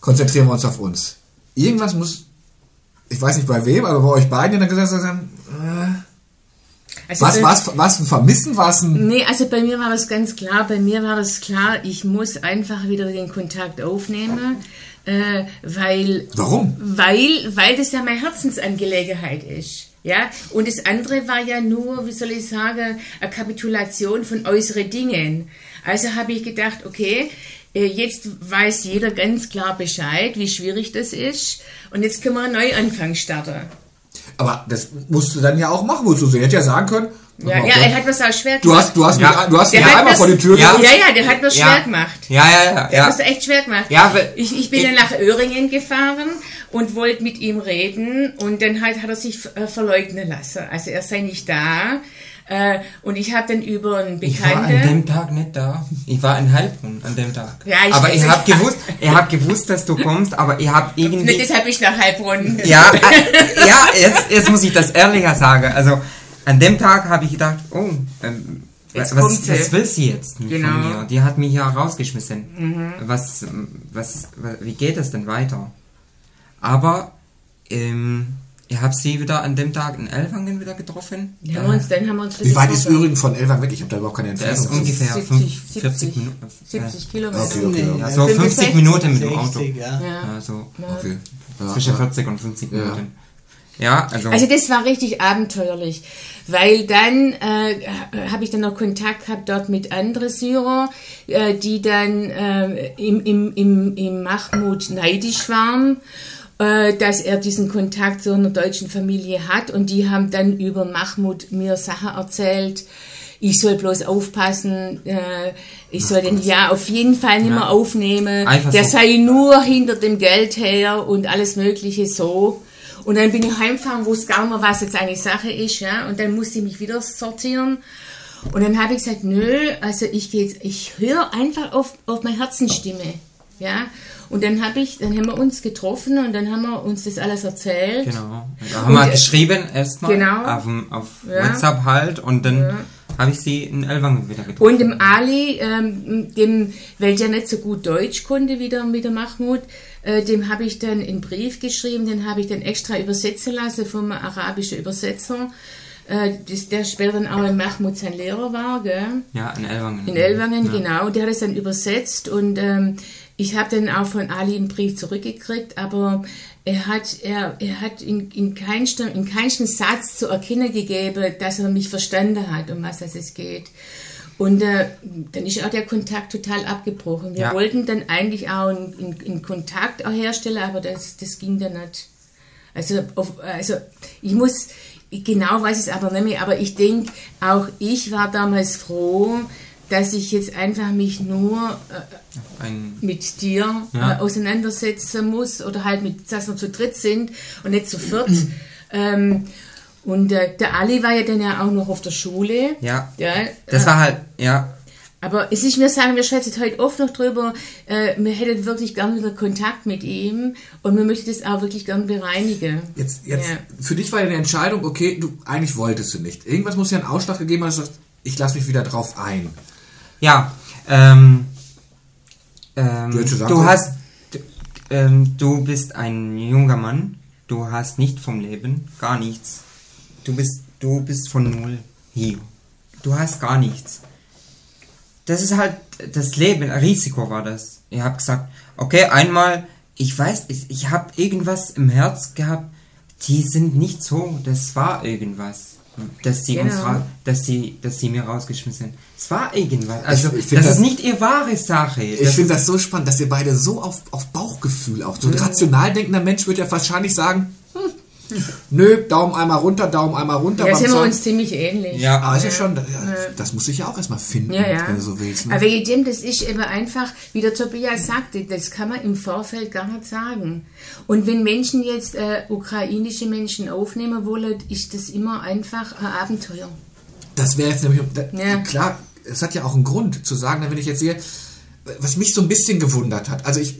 konzentrieren wir uns auf uns. Irgendwas muss, ich weiß nicht bei wem, aber bei euch beiden in der Gesellschaft sagen, äh, Also was, was, was ein Vermissen, was ein, Nee, also bei mir war das ganz klar. Bei mir war das klar, ich muss einfach wieder den Kontakt aufnehmen, äh, weil, warum? weil, weil das ja meine Herzensangelegenheit ist. Ja, und das andere war ja nur, wie soll ich sagen, eine Kapitulation von äußeren Dingen. Also habe ich gedacht, okay, äh, jetzt weiß jeder ganz klar Bescheid, wie schwierig das ist. Und jetzt können wir einen Neuanfang starten. Aber das musst du dann ja auch machen, wozu sie. Ihr hättet ja sagen können, Ja, ja, er hat mir auch schwer du hast, du hast, Ja. mich, du hast Der mich hat einmal vor die Tür Ja. Ja, ja, der hat mir schwer gemacht. Ja, ja, ja. Ja. ja. Das ist echt schwer gemacht. Ja, weil- ich, ich bin ich- dann nach Öhringen gefahren und wollte mit ihm reden und dann halt hat er sich äh, verleugnen lassen. Also er sei nicht da. Äh, und ich habe dann über einen Ich war an Bekannten. dem Tag nicht da. Ich war in Heilbronn an dem Tag. Ja, ich aber ich nicht. hab gewusst, ich hab gewusst, dass du kommst, aber ich hab Nicht, irgendwie. deshalb ich nach Heilbronn. Ja, äh, ja, jetzt, jetzt muss ich das ehrlicher sagen. Also an dem Tag habe ich gedacht, oh, ähm, was, was will sie jetzt Genau. von mir? Die hat mich ja rausgeschmissen. Was, was, was, wie geht es denn weiter? Aber ähm, ich habe sie wieder an dem Tag in Elwangen wieder getroffen. Dann haben wir uns, dann haben wir uns Wie weit ist. Öhringen von Elwang weg? Ich habe da überhaupt keine Der ist Entfernung. ungefähr 70, fünf- 40 70, Minuten. 70 Kilometer. Okay, okay. Ja, so 50 Minuten mit dem Auto. 60, ja. Ja. Also Okay. Ja, zwischen ja. 40 und 50 Minuten. Ja, also, Also das war richtig abenteuerlich, weil dann äh, habe ich dann noch Kontakt gehabt dort mit anderen Syrer, äh, die dann äh, im, im, im, im Mahmoud neidisch waren, dass er diesen Kontakt zu einer deutschen Familie hat und die haben dann über Mahmoud mir Sachen erzählt. Ich soll bloß aufpassen, äh, ich soll den ja auf jeden Fall nicht mehr Ja. aufnehmen. Einfach Der so. sei nur hinter dem Geld her und alles Mögliche so. Und dann bin ich heimgefahren, wusste gar nicht mehr, was jetzt eigentlich Sache ist, ja. Und dann musste ich mich wieder sortieren. Und dann habe ich gesagt, nö, also ich gehe jetzt, ich höre einfach auf, auf meine Herzensstimme, ja. Und dann habe ich, dann haben wir uns getroffen und dann haben wir uns das alles erzählt. genau. Da haben wir Und, äh, geschrieben erstmal genau. auf, auf Ja. WhatsApp halt und dann habe ich sie in Elwangen wieder getroffen. Und dem Ali, ähm, dem, weil der nicht so gut Deutsch konnte wie der, wie der Mahmoud, äh, dem habe ich dann einen Brief geschrieben, den habe ich dann extra übersetzen lassen vom arabischen Übersetzer, äh, das, der später dann auch in Mahmoud sein Lehrer war, gell? ja, in Elwangen. In Elwangen, ja. genau. Der hat es dann übersetzt und ähm, ich habe dann auch von Ali einen Brief zurückgekriegt, aber er hat, er, er hat in, in, keinsten, in keinsten Satz zu erkennen gegeben, dass er mich verstanden hat, um was es geht. Und äh, dann ist auch der Kontakt total abgebrochen. Wir Ja. wollten dann eigentlich auch einen, einen, einen Kontakt auch herstellen, aber das, das ging dann nicht. Also, auf, also ich muss, genau weiß ich es aber nicht mehr, aber ich denke, auch ich war damals froh, dass ich jetzt einfach mich nur äh, Ein, mit dir Ja. äh, auseinandersetzen muss oder halt mit, dass wir zu dritt sind und nicht zu viert. ähm, und äh, der Ali war ja dann ja auch noch auf der Schule. ja, Ja, das äh, war halt, ja, aber es ist mir sagen, wir schwätzen heute oft noch drüber, äh, wir hätten wirklich gern wieder Kontakt mit ihm und wir möchten das auch wirklich gern bereinigen. Jetzt, jetzt, Ja. für dich war ja eine Entscheidung, okay, du, eigentlich wolltest du nicht. Irgendwas muss ja einen Ausschlag gegeben haben, dass du sagst, ich lasse mich wieder drauf ein. Ja, ähm, ähm, Du hast, ähm, du bist ein junger Mann, du hast nicht vom Leben, gar nichts. Du bist, du bist von null hier. Du hast gar nichts. Das ist halt das Leben, ein Risiko war das. Ihr habt gesagt, okay, einmal, ich weiß, ich, ich habe irgendwas im Herz gehabt, die sind nicht so, das war irgendwas. Dass sie uns Genau. ra- dass sie, dass sie mir rausgeschmissen sind. Es war irgendwas. Also, ich find das, das- ist nicht ihre wahre Sache. Ich finde das so spannend, dass ihr beide so auf, auf Bauchgefühl auch. So ein rational denkender Mensch würde ja wahrscheinlich sagen, hm, nö, Daumen einmal runter, Daumen einmal runter. Ja, sind wir uns ziemlich ähnlich. Ja. Aber ist ja schon, ja, das muss ich ja auch erstmal finden, Ja, ja. wenn du so willst. Ne? Aber dem, das ist eben einfach, wie der Tobias sagte, das kann man im Vorfeld gar nicht sagen. Und wenn Menschen jetzt äh, ukrainische Menschen aufnehmen wollen, ist das immer einfach ein Abenteuer. Das wäre jetzt nämlich, da, Ja. klar, es hat ja auch einen Grund zu sagen, wenn ich jetzt sehe, was mich so ein bisschen gewundert hat. Also ich,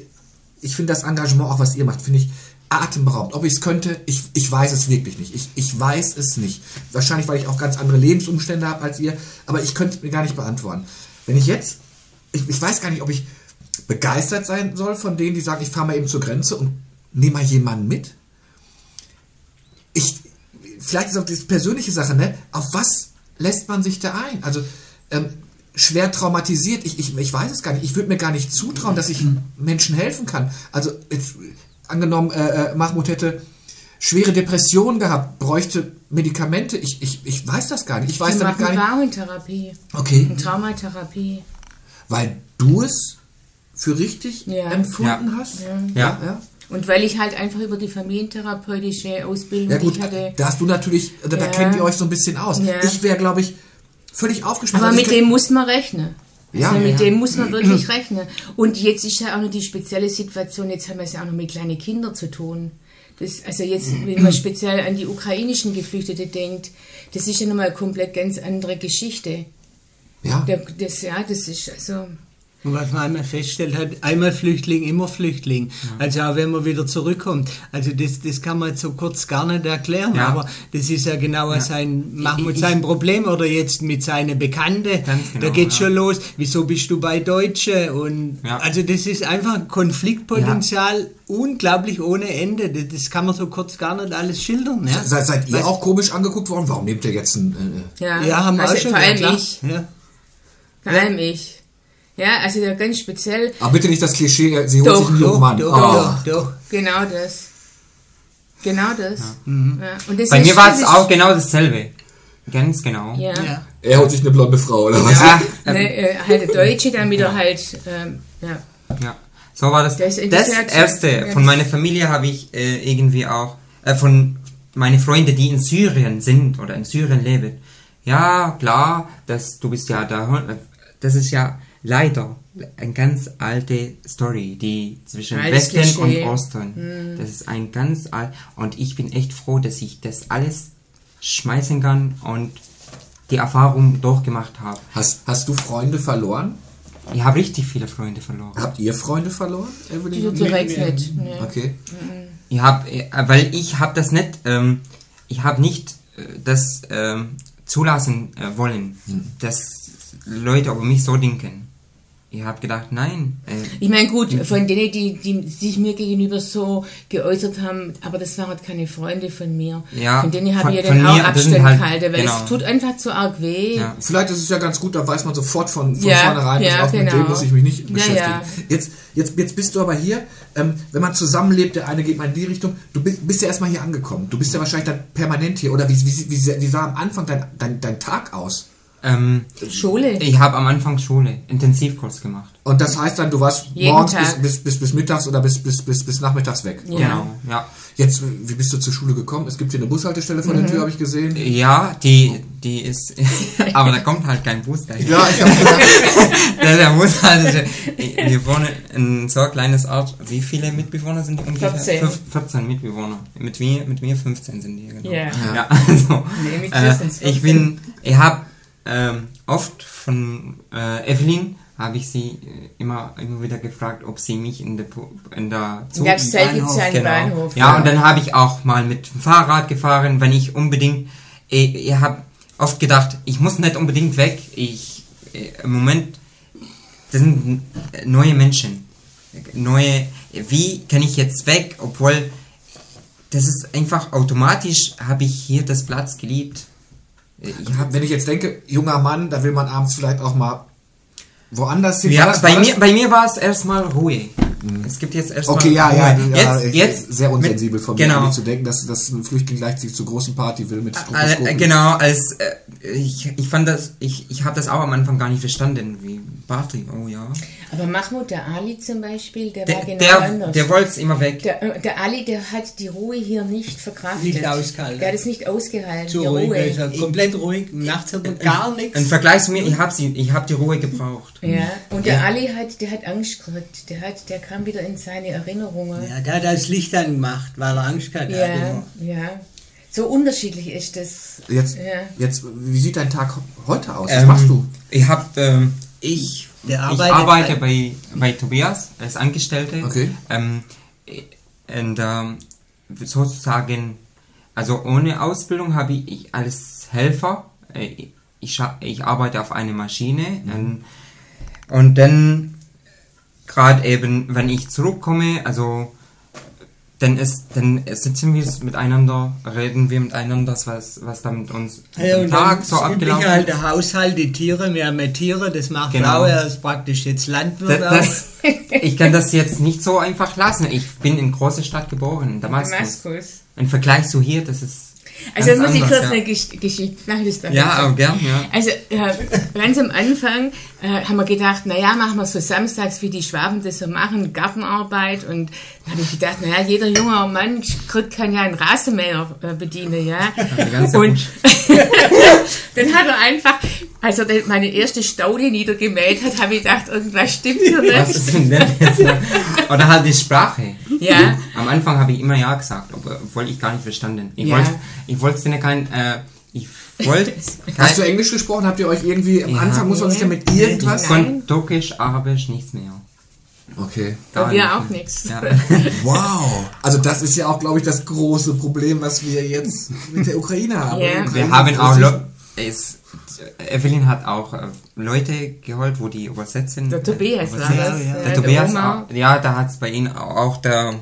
ich finde das Engagement, auch was ihr macht, finde ich atemberaubend. Ob ich es könnte, ich, ich weiß es wirklich nicht. Ich, ich weiß es nicht. Wahrscheinlich, weil ich auch ganz andere Lebensumstände habe als ihr, aber ich könnte es mir gar nicht beantworten. Wenn ich jetzt, ich, ich weiß gar nicht, ob ich begeistert sein soll von denen, die sagen, ich fahre mal eben zur Grenze und nehme mal jemanden mit. Ich, vielleicht ist auch diese persönliche Sache, ne? Auf was lässt man sich da ein? Also, ähm, schwer traumatisiert, ich, ich, ich weiß es gar nicht. Ich würde mir gar nicht zutrauen, dass ich Menschen helfen kann. Also, jetzt, angenommen, äh, äh, Mahmoud hätte schwere Depressionen gehabt, bräuchte Medikamente. Ich, ich, ich weiß das gar nicht. Ich weiß Wir damit gar nicht. Traumatherapie, Okay, Traumatherapie. weil du es für richtig Ja. empfunden Ja. hast? Ja. ja. Und weil ich halt einfach über die familientherapeutische Ausbildung, Ja die gut, ich hatte, da hast du natürlich, da, da Ja. kennt ihr euch so ein bisschen aus. Ja. Ich wäre, glaube ich, völlig aufgeschmissen. Aber Also mit dem muss man rechnen. Also ja, mit ja. dem muss man wirklich rechnen. Und jetzt ist ja auch noch die spezielle Situation, jetzt haben wir es ja auch noch mit kleinen Kindern zu tun. Das, also jetzt, wenn man speziell an die ukrainischen Geflüchtete denkt, das ist ja nochmal eine komplett ganz andere Geschichte. ja. Das, ja, das ist also... Und was man einmal feststellt hat, einmal Flüchtling, immer Flüchtling. Also auch wenn man wieder zurückkommt. Also das, das kann man so kurz gar nicht erklären, Ja. aber das ist ja genau Ja. sein, Mahmoud sein Problem oder jetzt mit seinen Bekannten. Genau, da geht ja. schon los. Wieso bist du bei Deutsche? Und Ja. also das ist einfach ein Konfliktpotenzial unglaublich ohne Ende. Das, kann man so kurz gar nicht alles schildern. Ja? Seid, seid ihr Weil- auch komisch angeguckt worden? Warum nehmt ihr jetzt ein... Äh, Ja, Ja, haben wir also auch schon. vor ja, allem ich. Ja. Vor allem ich. Ja, also ganz speziell, aber bitte nicht das Klischee, äh, sie holt Doch, sich einen jungen Doch, Mann. doch, Oh. doch, doch. genau das. Genau das. Ja. Und das Bei mir war es auch genau dasselbe. Ganz genau. Ja. Ja. Er holt sich eine blonde Frau, oder was? Ja, Ne, äh, halt der Deutsche, dann wieder halt, ähm, ja. Ja, so war das. Das Das, erste ja, von meiner Familie habe ich äh, irgendwie auch äh, von meine Freunde, die in Syrien sind oder in Syrien leben. Ja, klar, das du bist ja da. Das ist ja leider eine ganz alte Story, die zwischen Altes Westen Klischee. und Osten. Das ist ein ganz alt und ich bin echt froh, dass ich das alles schmeißen kann und die Erfahrung durchgemacht habe. Hast, hast du Freunde verloren? Ich habe richtig viele Freunde verloren. Habt ihr Freunde verloren, Evelyn? Die und direkt nicht. Ne. Okay. Ich hab, äh, weil ich habe das nicht, ähm, ich habe nicht äh, das ähm, zulassen äh, wollen, dass Leute über mich so denken. Ich habe gedacht, nein. Äh, Ich meine, gut, von denen, die, die sich mir gegenüber so geäußert haben, aber das waren halt keine Freunde von mir. Ja, von denen habe ich ja dann auch Abstand halt- gehalten, weil genau. es tut einfach zu arg weh. Ja. Vielleicht ist es ja ganz gut, da weiß man sofort von, von Ja, vornherein, ja, auf, mit genau. dem muss ich mich nicht Ja, beschäftigen. ja. Jetzt, jetzt, jetzt bist du aber hier, ähm, wenn man zusammenlebt, der eine geht mal in die Richtung, du bist, bist ja erstmal hier angekommen. Du bist ja wahrscheinlich dann permanent hier. Oder wie, wie, wie, wie sah am Anfang dein, dein, dein Tag aus? Ähm, Schule. ich habe am Anfang Schule, Intensivkurs gemacht. Und das heißt dann, du warst Jeden morgens bis, bis, bis, bis mittags oder bis, bis, bis, bis nachmittags weg. Ja. Genau, ja. Jetzt, wie bist du zur Schule gekommen? Es gibt hier eine Bushaltestelle vor Mhm. der Tür, habe ich gesehen. Ja, die, die ist, aber da kommt halt kein Bus dahin. Ja, ich habe gedacht, Der, halt, wir wohnen in so ein kleines Ort. Wie viele Mitbewohner sind die ungefähr? 14. Fünf- 14 Mitbewohner. Mit mir, mit mir 15 sind die, genau. Ja. ja also, Nee, äh, ich 14. bin, ich habe ähm, oft von äh, Evelyn habe ich sie äh, immer, immer wieder gefragt, ob sie mich in der, in der Zeit gibt es ja Genau. Bahnhof. Ja, und dann habe ich auch mal mit dem Fahrrad gefahren, wenn ich unbedingt, ich, ich habe oft gedacht, ich muss nicht unbedingt weg. Ich, äh, im Moment, das sind neue Menschen. Neue, wie kann ich jetzt weg, obwohl, das ist einfach automatisch, habe ich hier das Platz geliebt. Hab, wenn ich jetzt denke, junger Mann, da will man abends vielleicht auch mal woanders hin. ja, das- bei mir, bei mir war es erstmal Ruhe. Es gibt jetzt erstmal Okay, ja, ja, ja, jetzt, sehr unsensibel von mir, genau. zu denken, dass, dass ein Flüchtling gleich zur großen Party will mit Äh, Stroboskopen. genau, als äh, ich, ich fand das, ich, ich habe das auch am Anfang gar nicht verstanden, wie Party, oh ja. Aber Mahmoud, der Ali zum Beispiel, der, Der, war genau der, anders. der wollte es immer weg. Der, äh, der Ali, der hat die Ruhe hier nicht verkraftet. Nicht ausgehalten. Der hat es nicht ausgehalten, Zu die ruhig, Ruhe. also komplett ruhig, nachts aber gar nichts. Im Vergleich zu mir, ich habe sie, ich habe die Ruhe gebraucht. Ja, und der Ali hat, der hat Angst gekriegt. Der hat, der kam wieder in seine Erinnerungen. Ja, der hat das Licht angemacht, weil er Angst gehabt hat. Ja, ja. So unterschiedlich ist das. Jetzt, Ja. jetzt, wie sieht dein Tag heute aus? Was Ähm, machst du? Ich habe, ähm, ich, ich arbeite bei- bei, bei Tobias als Angestellte. Okay. Ähm, und ähm, sozusagen, also ohne Ausbildung habe ich, ich als Helfer, äh, ich, ich arbeite auf einer Maschine ähm, und dann gerade eben, wenn ich zurückkomme, also dann ist, dann sitzen wir miteinander, reden wir miteinander, was, was da mit uns Ja, am und Tag dann so das abgelaufen halt der Haushalt, die Tiere, wir haben ja Tiere, das macht Genau. Frau, er ist praktisch jetzt Landwirt Da- auch. das, ich kann das jetzt nicht so einfach lassen. Ich bin in großer Stadt geboren, in Damaskus. Damaskus. Im Vergleich zu hier, das ist. Also ganz muss ich anders, kurz ja. eine Gesch Geschichte machen. Das doch Ja, aber gern, ja. Also äh, ganz am Anfang äh, haben wir gedacht, naja, machen wir so samstags, wie die Schwaben das so machen, Gartenarbeit. Und dann habe ich gedacht, naja, jeder junge Mann kriegt, kann ja einen Rasenmäher äh, bedienen, ja. ganze Und dann hat er einfach, als er meine erste Staude niedergemäht hat, habe ich gedacht, irgendwas stimmt hier Was nicht. ist denn das jetzt? Oder halt die Sprache. Ja. Am Anfang habe ich immer Ja gesagt, ob- obwohl ich gar nicht verstanden. Ich Ja. wollte, ich wollte denen kein, äh, ich wollte Hast du Englisch gesprochen? Habt ihr euch irgendwie, am Ja. Anfang muss man sich ja mit irgendwas... Ich konnte Türkisch, Arabisch, nichts mehr. Okay. Gar nicht. auch nichts. Ja. Wow. Also das ist ja auch, glaube ich, das große Problem, was wir jetzt mit der Ukraine haben. Ja. Die Wir Ukraine haben auch, es, Evelyn hat auch äh, Leute geholt, wo die übersetzen. Der Tobias war übersetzen. das. ja. äh, Der Tobias, Oma. auch, ja, da hat es bei ihnen auch der.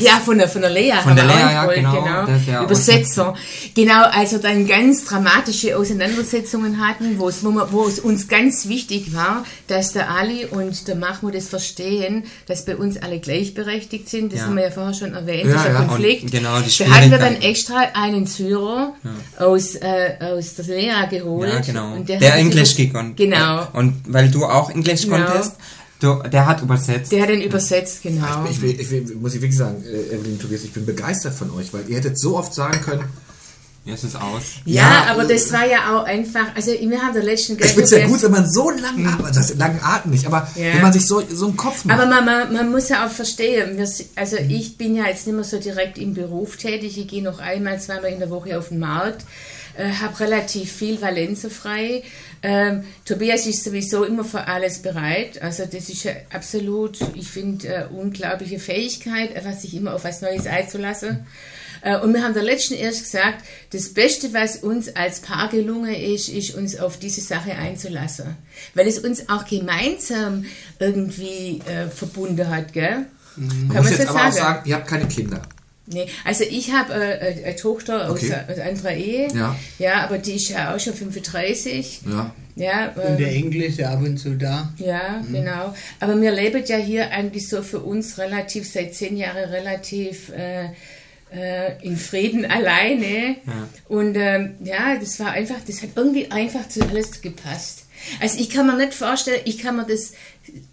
Ja, von der, von der Lea. Von der Lea, ja, genau. Der- der Übersetzer. Genau, also dann ganz dramatische Auseinandersetzungen hatten, wo es, wo, es uns ganz wichtig war, dass der Ali und der Mahmoud es verstehen, dass bei uns alle gleichberechtigt sind. Das Ja. haben wir ja vorher schon erwähnt, Ja, dieser ja. Konflikt. Genau, die da hatten wir dann extra einen Syrer aus, äh, aus der Lea geholt. Ja, genau. Und der der, Englisch gekonnt. Genau. Und weil du auch Englisch Genau. konntest, der hat übersetzt. Der hat den übersetzt, genau. Ich, ich will, muss ich wirklich sagen, äh, Evelyn Tobias, ich bin begeistert von euch, weil ihr hättet so oft sagen können, Jetzt ist aus. Ja, Ja, aber äh, das war ja auch einfach, also wir haben der letzten ich finde es ja gut, wenn man so lang arbeitet, das langen Atem nicht, aber Ja. wenn man sich so, so einen Kopf macht. Aber man, man, man muss ja auch verstehen, wir, also ich bin ja jetzt nicht mehr so direkt im Beruf tätig, ich gehe noch einmal, zweimal in der Woche auf den Markt, äh, habe relativ viel Valenze frei. Ähm, Tobias ist sowieso immer für alles bereit, also das ist ja absolut, ich finde, äh, unglaubliche Fähigkeit, einfach sich immer auf was Neues einzulassen. Äh, Und wir haben der letzten erst gesagt, das Beste, was uns als Paar gelungen ist, ist uns auf diese Sache einzulassen. Weil es uns auch gemeinsam irgendwie äh, verbunden hat, gell? man Kann muss man jetzt so aber auch sagen? sagen, ihr habt keine Kinder. Nee, also ich habe äh, eine Tochter aus, Okay. aus anderer Ehe, Ja. ja, aber die ist ja auch schon 35. Ja. Ja, Und der ähm, Englisch ist ab und zu da. ja, genau. Aber wir leben ja hier eigentlich so für uns relativ, seit zehn Jahren relativ äh, äh, in Frieden alleine. Ja. Und ähm, ja, das war einfach, das hat irgendwie einfach zu alles gepasst. Also ich kann mir nicht vorstellen, ich kann mir das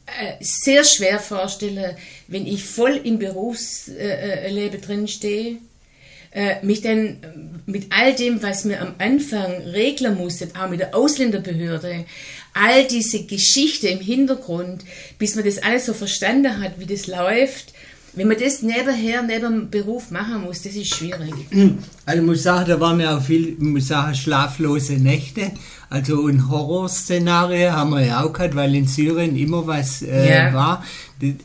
äh, sehr schwer vorstellen, wenn ich voll im Berufsleben Leben drin stehe, äh, mich dann mit all dem, was wir am Anfang regeln mussten, auch mit der Ausländerbehörde, all diese Geschichte im Hintergrund, bis man das alles so verstanden hat, wie das läuft, wenn man das nebenher, neben dem Beruf machen muss, das ist schwierig. Also ich muss sagen, da waren ja auch viel, ich muss sagen, schlaflose Nächte. Also ein Horrorszenario haben wir ja auch gehabt, weil in Syrien immer was äh, Ja. war.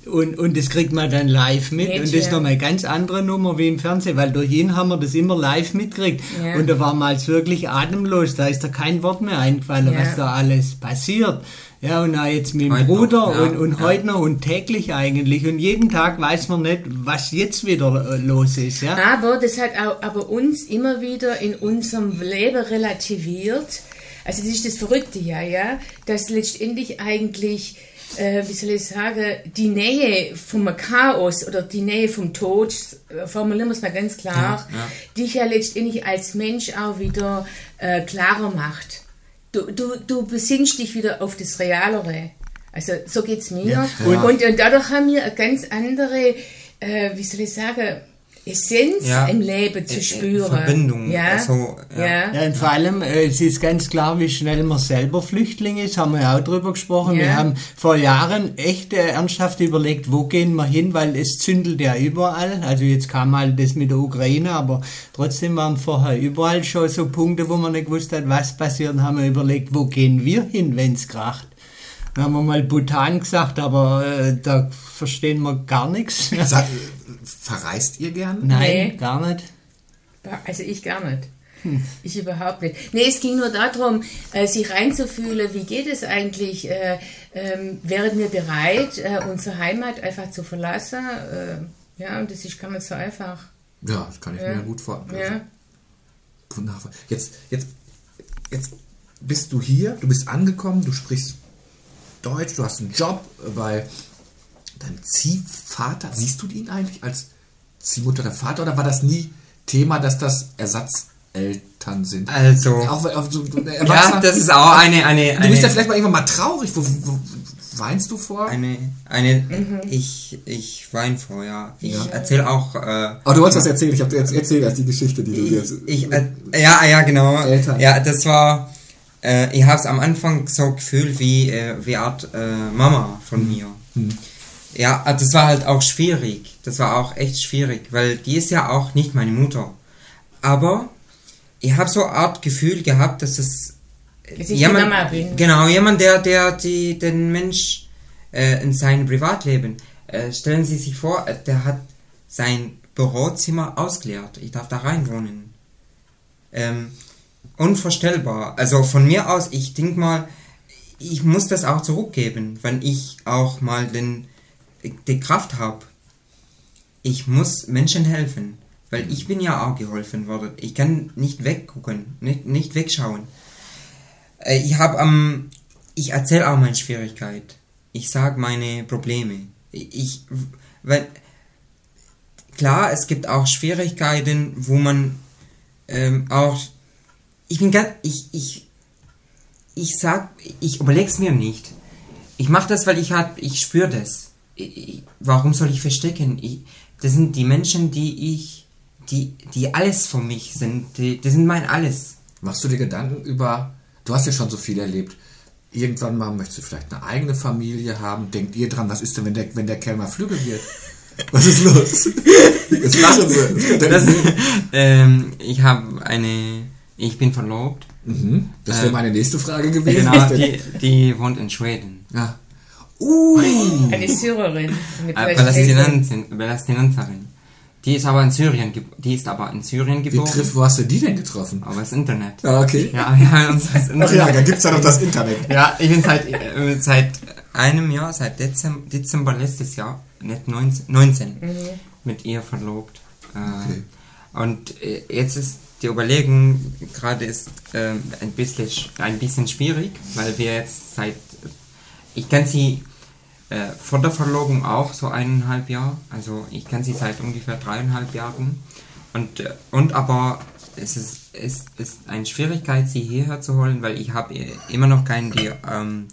Und, und das kriegt man dann live mit. Mit, und das ist ja. nochmal eine ganz andere Nummer wie im Fernsehen, weil durch ihn haben wir das immer live mitgekriegt. Ja. Und da war man als wirklich atemlos. Da ist da kein Wort mehr eingefallen, was da alles passiert. Ja, und auch jetzt mit dem Heute noch, Bruder ja, und, und ja. heute noch und täglich eigentlich. Und jeden Tag weiß man nicht, was jetzt wieder äh, los ist. Ja. Aber das hat auch aber uns immer wieder in unserem Leben relativiert. Also das ist das Verrückte ja, ja, dass letztendlich eigentlich, äh, wie soll ich sagen, die Nähe vom Chaos oder die Nähe vom Tod, äh, formulieren wir es mal ganz klar, Ja, ja. dich ja letztendlich als Mensch auch wieder äh, klarer macht. Du, du, du besinnst dich wieder auf das Realere. Also so geht's mir. Ja, und, ja. und, und dadurch haben wir eine ganz andere, äh, wie soll ich sagen, Essenz Ja. im Leben zu Äh, äh, spüren. Verbindung, Ja. also, ja. ja. Ja, und vor allem, äh, es ist ganz klar, wie schnell man selber Flüchtling ist, haben wir ja auch drüber gesprochen. Ja. Wir haben vor Jahren echt äh, ernsthaft überlegt, wo gehen wir hin, weil es zündelt ja überall. Also jetzt kam mal das mit der Ukraine, aber trotzdem waren vorher überall schon so Punkte, wo man nicht gewusst hat, was passiert. Und haben wir überlegt, wo gehen wir hin, wenn's kracht. Dann haben wir mal Bhutan gesagt, aber äh, da verstehen wir gar nichts. Sag, verreist ihr gern? Nein, Nee. gar nicht. Also ich gar nicht. Ich überhaupt nicht. Nee, es ging nur darum, äh, sich reinzufühlen, wie geht es eigentlich? Äh, ähm, wären wir bereit, äh, unsere Heimat einfach zu verlassen? Äh, ja, und das ist gar nicht so einfach. Ja, das kann ich Ja. mir gut vorstellen. Ja. Gut nachvollziehen. Jetzt, jetzt, jetzt bist du hier, du bist angekommen, du sprichst Deutsch, du hast einen Job bei deinem Ziehvater. Siehst du ihn eigentlich als Ziehmutter oder Vater oder war das nie Thema, dass das Ersatzeltern sind? Also, Auch, auch so, ja, das ist auch eine, eine, Du bist ja vielleicht mal irgendwann mal traurig. Wo, wo, weinst du vor? eine, eine ich, ich wein vor, ja. Ich Ja. erzähle auch, äh, Oh, du wolltest was erzählen. Ich habe jetzt erzählt erst die Geschichte, die du jetzt. Ich, äh, ja, ja, genau. Eltern. Ja, das war, äh, ich habe es am Anfang so gefühlt wie, äh, wie Art äh, Mama von mir. Ja, äh, das war halt auch schwierig. Das war auch echt schwierig, weil die ist ja auch nicht meine Mutter. Aber ich habe so eine Art Gefühl gehabt, dass es Mama bin. Genau, jemand, der, der die, den Mensch äh, in seinem Privatleben, äh, stellen Sie sich vor, äh, der hat sein Bürozimmer ausgeleert. Ich darf da rein wohnen. Ähm, unvorstellbar. Also von mir aus, ich denke mal, ich muss das auch zurückgeben, wenn ich auch mal den, die Kraft habe. Ich muss Menschen helfen, weil ich bin ja auch geholfen worden. Ich kann nicht weggucken, nicht, nicht wegschauen. Äh, Ich habe am, ich erzähle auch meine Schwierigkeit. Ich sage meine Probleme. Ich, wenn, klar, es gibt auch Schwierigkeiten, wo man ähm, auch, ich bin ganz, ich, ich, ich sag, ich überleg's mir nicht. Ich mache das, weil ich hab, ich spüre das. Ich, warum soll ich verstecken? Ich, das sind die Menschen, die ich, die, die alles für mich sind. Die, die sind mein alles. Machst du dir Gedanken über, du hast ja schon so viel erlebt, irgendwann mal möchtest du vielleicht eine eigene Familie haben, denkt ihr dran, was ist denn, wenn der, wenn der Kerl mal Flügel wird? Was ist los? Jetzt lachen sie. Das, ähm, ich habe eine, ich bin verlobt. mhm. das wäre äh, meine nächste Frage gewesen. Genau, die, die wohnt in Schweden. ja. Uh, Eine Syrerin. Eine Äh, Palästinensin, Palästinenserin. Die ist aber in Syrien, die ist aber in Syrien wie geboren. trifft, wo hast du die denn getroffen? Aber das Internet. Ah, okay. Ja, ja, und das Internet. Ach ja, da gibt's ja noch das Internet. Ja, ich bin seit, äh, seit einem Jahr, seit Dezember, Dezember letztes Jahr, nicht 19, 19 mit ihr verlobt. Äh, Okay. Und äh, jetzt ist die Überlegung gerade ist ähm, ein, bisschen, sch- ein bisschen schwierig, weil wir jetzt seit, ich kann sie äh, vor der Verlobung auch so eineinhalb Jahre, also ich kann sie seit ungefähr dreieinhalb Jahren. Und, äh, und aber es ist, es ist eine Schwierigkeit, sie hierher zu holen, weil ich habe immer noch keine die, ähm,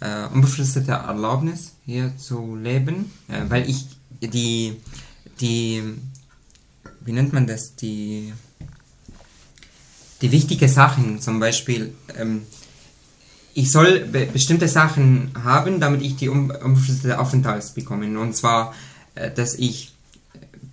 äh, unbefristete Erlaubnis hier zu leben, äh, weil ich die, die, wie nennt man das, die, die wichtige Sachen, zum Beispiel, ähm, ich soll be bestimmte Sachen haben, damit ich die unbefristete Aufenthalts bekomme. Und zwar, äh, dass ich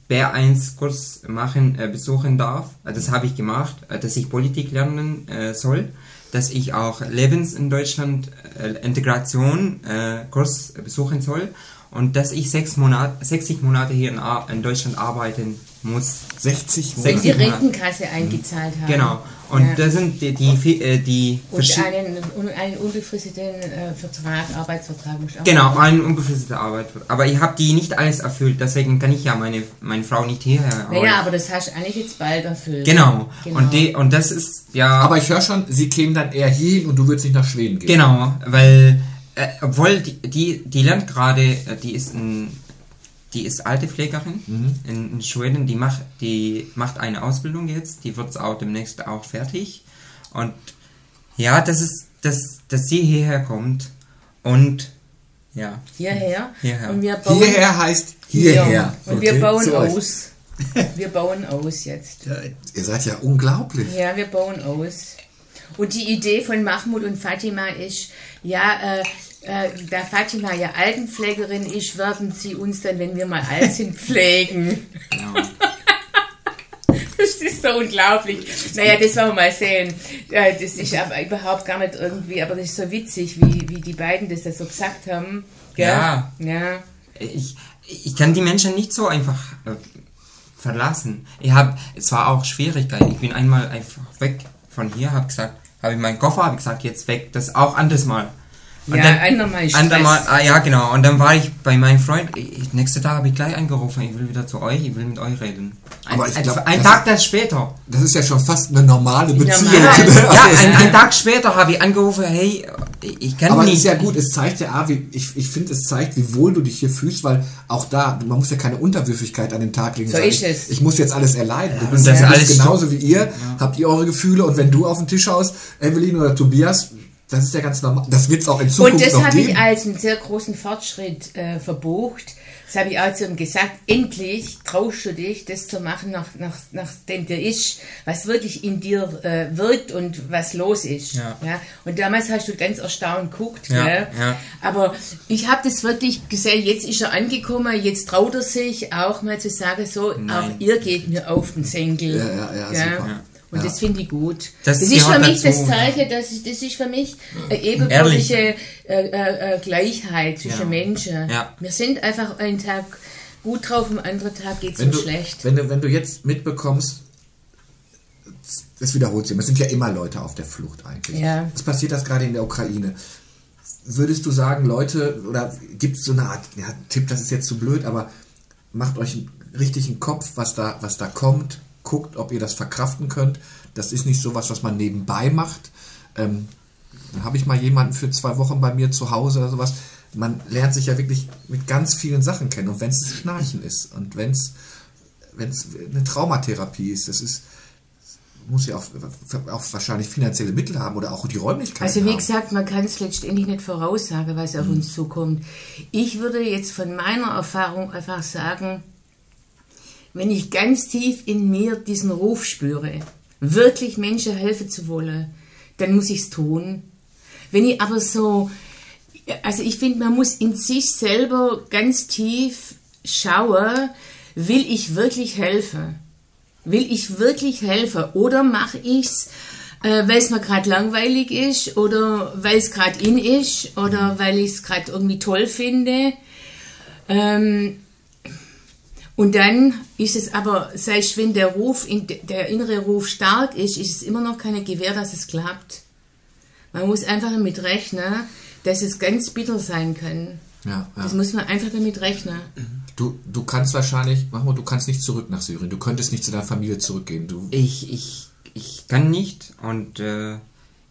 B1-Kurs machen, äh, besuchen darf. Äh, das habe ich gemacht, äh, dass ich Politik lernen äh, soll, dass ich auch Lebens in Deutschland äh, Integration äh, Kurs besuchen soll und dass ich sechs Monate, 60 Monate hier in, in Deutschland arbeiten muss. 60 Monate? Und die Rentenkasse eingezahlt haben. Genau. Und ja. da sind die, die, äh, die Und einen, einen unbefristeten äh, Vertrag, Arbeitsvertrag muss auch Genau, einen unbefristeten Arbeitsvertrag. Aber ich habe die nicht alles erfüllt, deswegen kann ich ja meine, meine Frau nicht hierher Naja, aber das hast du eigentlich jetzt bald erfüllt. Genau. genau. Und, die, und das ist, ja... Aber ich höre schon, sie kämen dann eher hierhin und du würdest nicht nach Schweden gehen. Genau, weil, äh, obwohl die, die, die lernt gerade, äh, die ist ein die ist alte Pflegerin mhm. in, in, Schweden, die macht, die macht eine Ausbildung jetzt, die wird auch demnächst auch fertig. Und ja, das ist, dass, dass sie hierher kommt und ja. Hierher? Hierher. Und wir bauen, hierher heißt hierher. Ja. Und okay. wir bauen aus. Wir bauen aus jetzt. Ja, ihr seid ja unglaublich. Ja, wir bauen aus. Und die Idee von Mahmoud und Fatima ist, ja, äh, äh, da Fatima ja Altenpflegerin ist, werden sie uns dann, wenn wir mal alt sind, pflegen. Genau. Das ist so unglaublich. Naja, das wollen wir mal sehen. Das ist aber überhaupt gar nicht irgendwie, aber das ist so witzig, wie, wie die beiden das so gesagt haben. Gell? Ja. Ja. Ich, ich kann die Menschen nicht so einfach äh, verlassen. Ich habe, es war auch Schwierigkeit. Ich bin einmal einfach weg von hier, habe gesagt, habe ich meinen Koffer, habe gesagt, jetzt weg. Das auch anderes Mal. Und ja, dann, andermal Stress. Andermal, ah, ja, genau. Und dann war ich bei meinem Freund, ich, nächste Tag habe ich gleich angerufen, ich will wieder zu euch, ich will mit euch reden. Ein, Aber ich glaub, ein, ein Tag das später. Das ist ja schon fast eine normale Beziehung. Ja, ja ein, ein, Tag später habe ich angerufen, hey, ich kann Aber nicht. Aber ist ja gut, es zeigt ja, wie, ich, ich finde, es zeigt, wie wohl du dich hier fühlst, weil auch da, man muss ja keine Unterwürfigkeit an den Tag legen. So ist es. Ich muss jetzt alles erleiden. Ja, du bist, ja alles genauso wie ihr, ja. habt ihr eure Gefühle und wenn du auf den Tisch haust, Evelyn oder Tobias, das ist ja ganz normal. Das wird es auch in Zukunft Und das habe ich als einen sehr großen Fortschritt äh, verbucht. Das habe ich auch zu ihm gesagt. Endlich traust du dich, das zu machen, nach, nach, nachdem dir ist, was wirklich in dir äh, wirkt und was los ist. Ja. ja. Und damals hast du ganz erstaunt geguckt. Ja, gell? ja. Aber ich habe das wirklich gesehen, jetzt ist er angekommen, jetzt traut er sich auch mal zu sagen, so, Nein. auch ihr geht mir auf den Senkel. Ja, ja, ja, super. Und ja. das finde ich gut. Das, das ist für mich dazu, das Zeichen, das, ist, das ist für mich eine ebenbürtige äh, äh, Gleichheit zwischen ja. Menschen. Ja. Wir sind einfach einen Tag gut drauf, am anderen Tag geht es uns schlecht. Wenn du, wenn du jetzt mitbekommst, das wiederholt sich, es sind ja immer Leute auf der Flucht eigentlich. Ja. Was passiert das gerade in der Ukraine? Würdest du sagen, Leute, oder gibt es so eine Art, ja, Tipp, das ist jetzt zu blöd, aber macht euch richtig einen Kopf, was da, was da kommt, guckt, ob ihr das verkraften könnt. Das ist nicht so was, was man nebenbei macht. Ähm, dann habe ich mal jemanden für zwei Wochen bei mir zu Hause oder sowas. Man lernt sich ja wirklich mit ganz vielen Sachen kennen. Und wenn es Schnarchen ist und wenn es eine Traumatherapie ist, das ist muss ja auch, auch, wahrscheinlich finanzielle Mittel haben oder auch die Räumlichkeit. Also wie gesagt, man kann es letztendlich nicht voraussagen, was auf mhm. uns zukommt. Ich würde jetzt von meiner Erfahrung einfach sagen, wenn ich ganz tief in mir diesen Ruf spüre, wirklich Menschen helfen zu wollen, dann muss ich es tun. Wenn ich aber so, also ich finde, man muss in sich selber ganz tief schauen, will ich wirklich helfen? Will ich wirklich helfen? Oder mache ich es, äh, weil es mir gerade langweilig ist oder weil es gerade in ist oder weil ich es gerade irgendwie toll finde? Ähm, und dann ist es aber, selbst wenn der Ruf, der innere Ruf stark ist, ist es immer noch keine Gewähr, dass es klappt. Man muss einfach damit rechnen, dass es ganz bitter sein kann. Ja, ja. Das muss man einfach damit rechnen. Du, du kannst wahrscheinlich, mach mal, du kannst nicht zurück nach Syrien. Du könntest nicht zu deiner Familie zurückgehen. Du ich, ich, ich kann nicht und äh,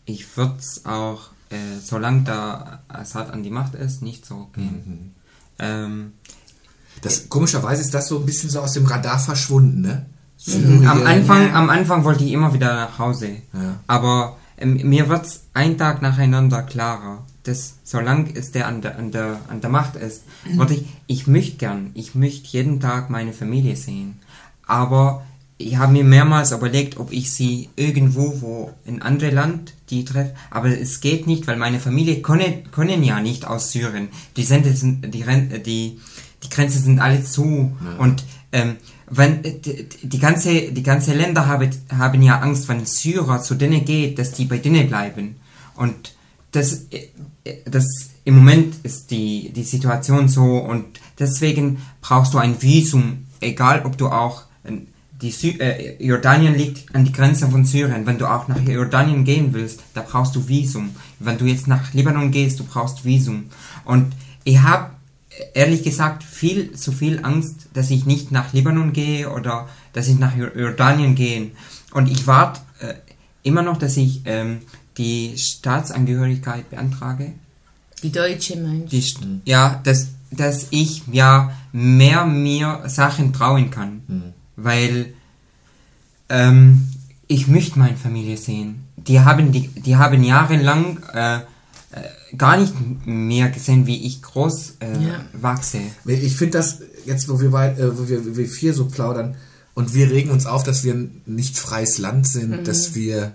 ich würde es auch, äh, solange da Assad an die Macht ist, nicht zurückgehen. Mhm. Ähm, das, komischerweise ist das so ein bisschen so aus dem Radar verschwunden, ne? Syrien. Am Anfang, am Anfang wollte ich immer wieder nach Hause. Ja. Aber ähm, mir wird's ein Tag nacheinander klarer. Dass, solange es der an der, an der, an der Macht ist, würde ich, ich möchte gern, ich möchte jeden Tag meine Familie sehen. Aber ich habe mir mehrmals überlegt, ob ich sie irgendwo, wo in andere Land, die treffe. Aber es geht nicht, weil meine Familie können, können ja nicht aus Syrien. Die sind, die, die, die Grenzen sind alle zu. Und ähm, wenn äh, die, ganze die ganze Länder haben, haben ja Angst, wenn Syrer zu denen geht, dass die bei denen bleiben. Und das, äh, das im Moment ist die die Situation so und deswegen brauchst du ein Visum, egal ob du auch die Sy äh, Jordanien liegt an die Grenze von Syrien. Wenn du auch nach Jordanien gehen willst, da brauchst du Visum. Wenn du jetzt nach Libanon gehst, du brauchst Visum. Und ich habe ehrlich gesagt viel zu viel Angst, dass ich nicht nach Libanon gehe oder dass ich nach Jor- Jordanien gehe. Und ich warte äh, immer noch, dass ich ähm, die Staatsangehörigkeit beantrage. Die Deutsche meinst Die, Ja, dass, dass ich ja mehr mir Sachen trauen kann. Weil ähm, ich möchte meine Familie sehen. Die haben, die, die haben jahrelang äh, gar nicht mehr gesehen, wie ich groß äh, Ja. wachse. Ich finde das, jetzt wo wir, beid, äh, wo wir, wir vier so plaudern und wir regen uns auf, dass wir ein nicht freies Land sind, dass wir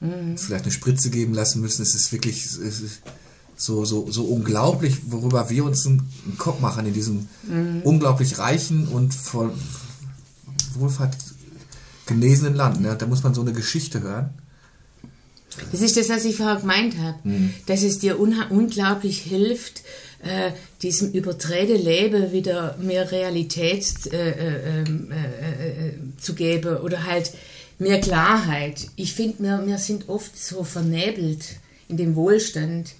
uns vielleicht eine Spritze geben lassen müssen. Es ist wirklich es ist so, so, so unglaublich, worüber wir uns einen, einen Kopf machen in diesem unglaublich reichen und voll Wohlfahrt genesenen Land. Ne? Da muss man so eine Geschichte hören. Das ist das, was ich vorher gemeint habe, dass es dir unglaublich hilft, äh, diesem überdrehte Leben wieder mehr Realität äh, äh, ähm, äh, äh, zu geben oder halt mehr Klarheit. Ich finde, wir, wir sind oft so vernebelt in dem Wohlstand.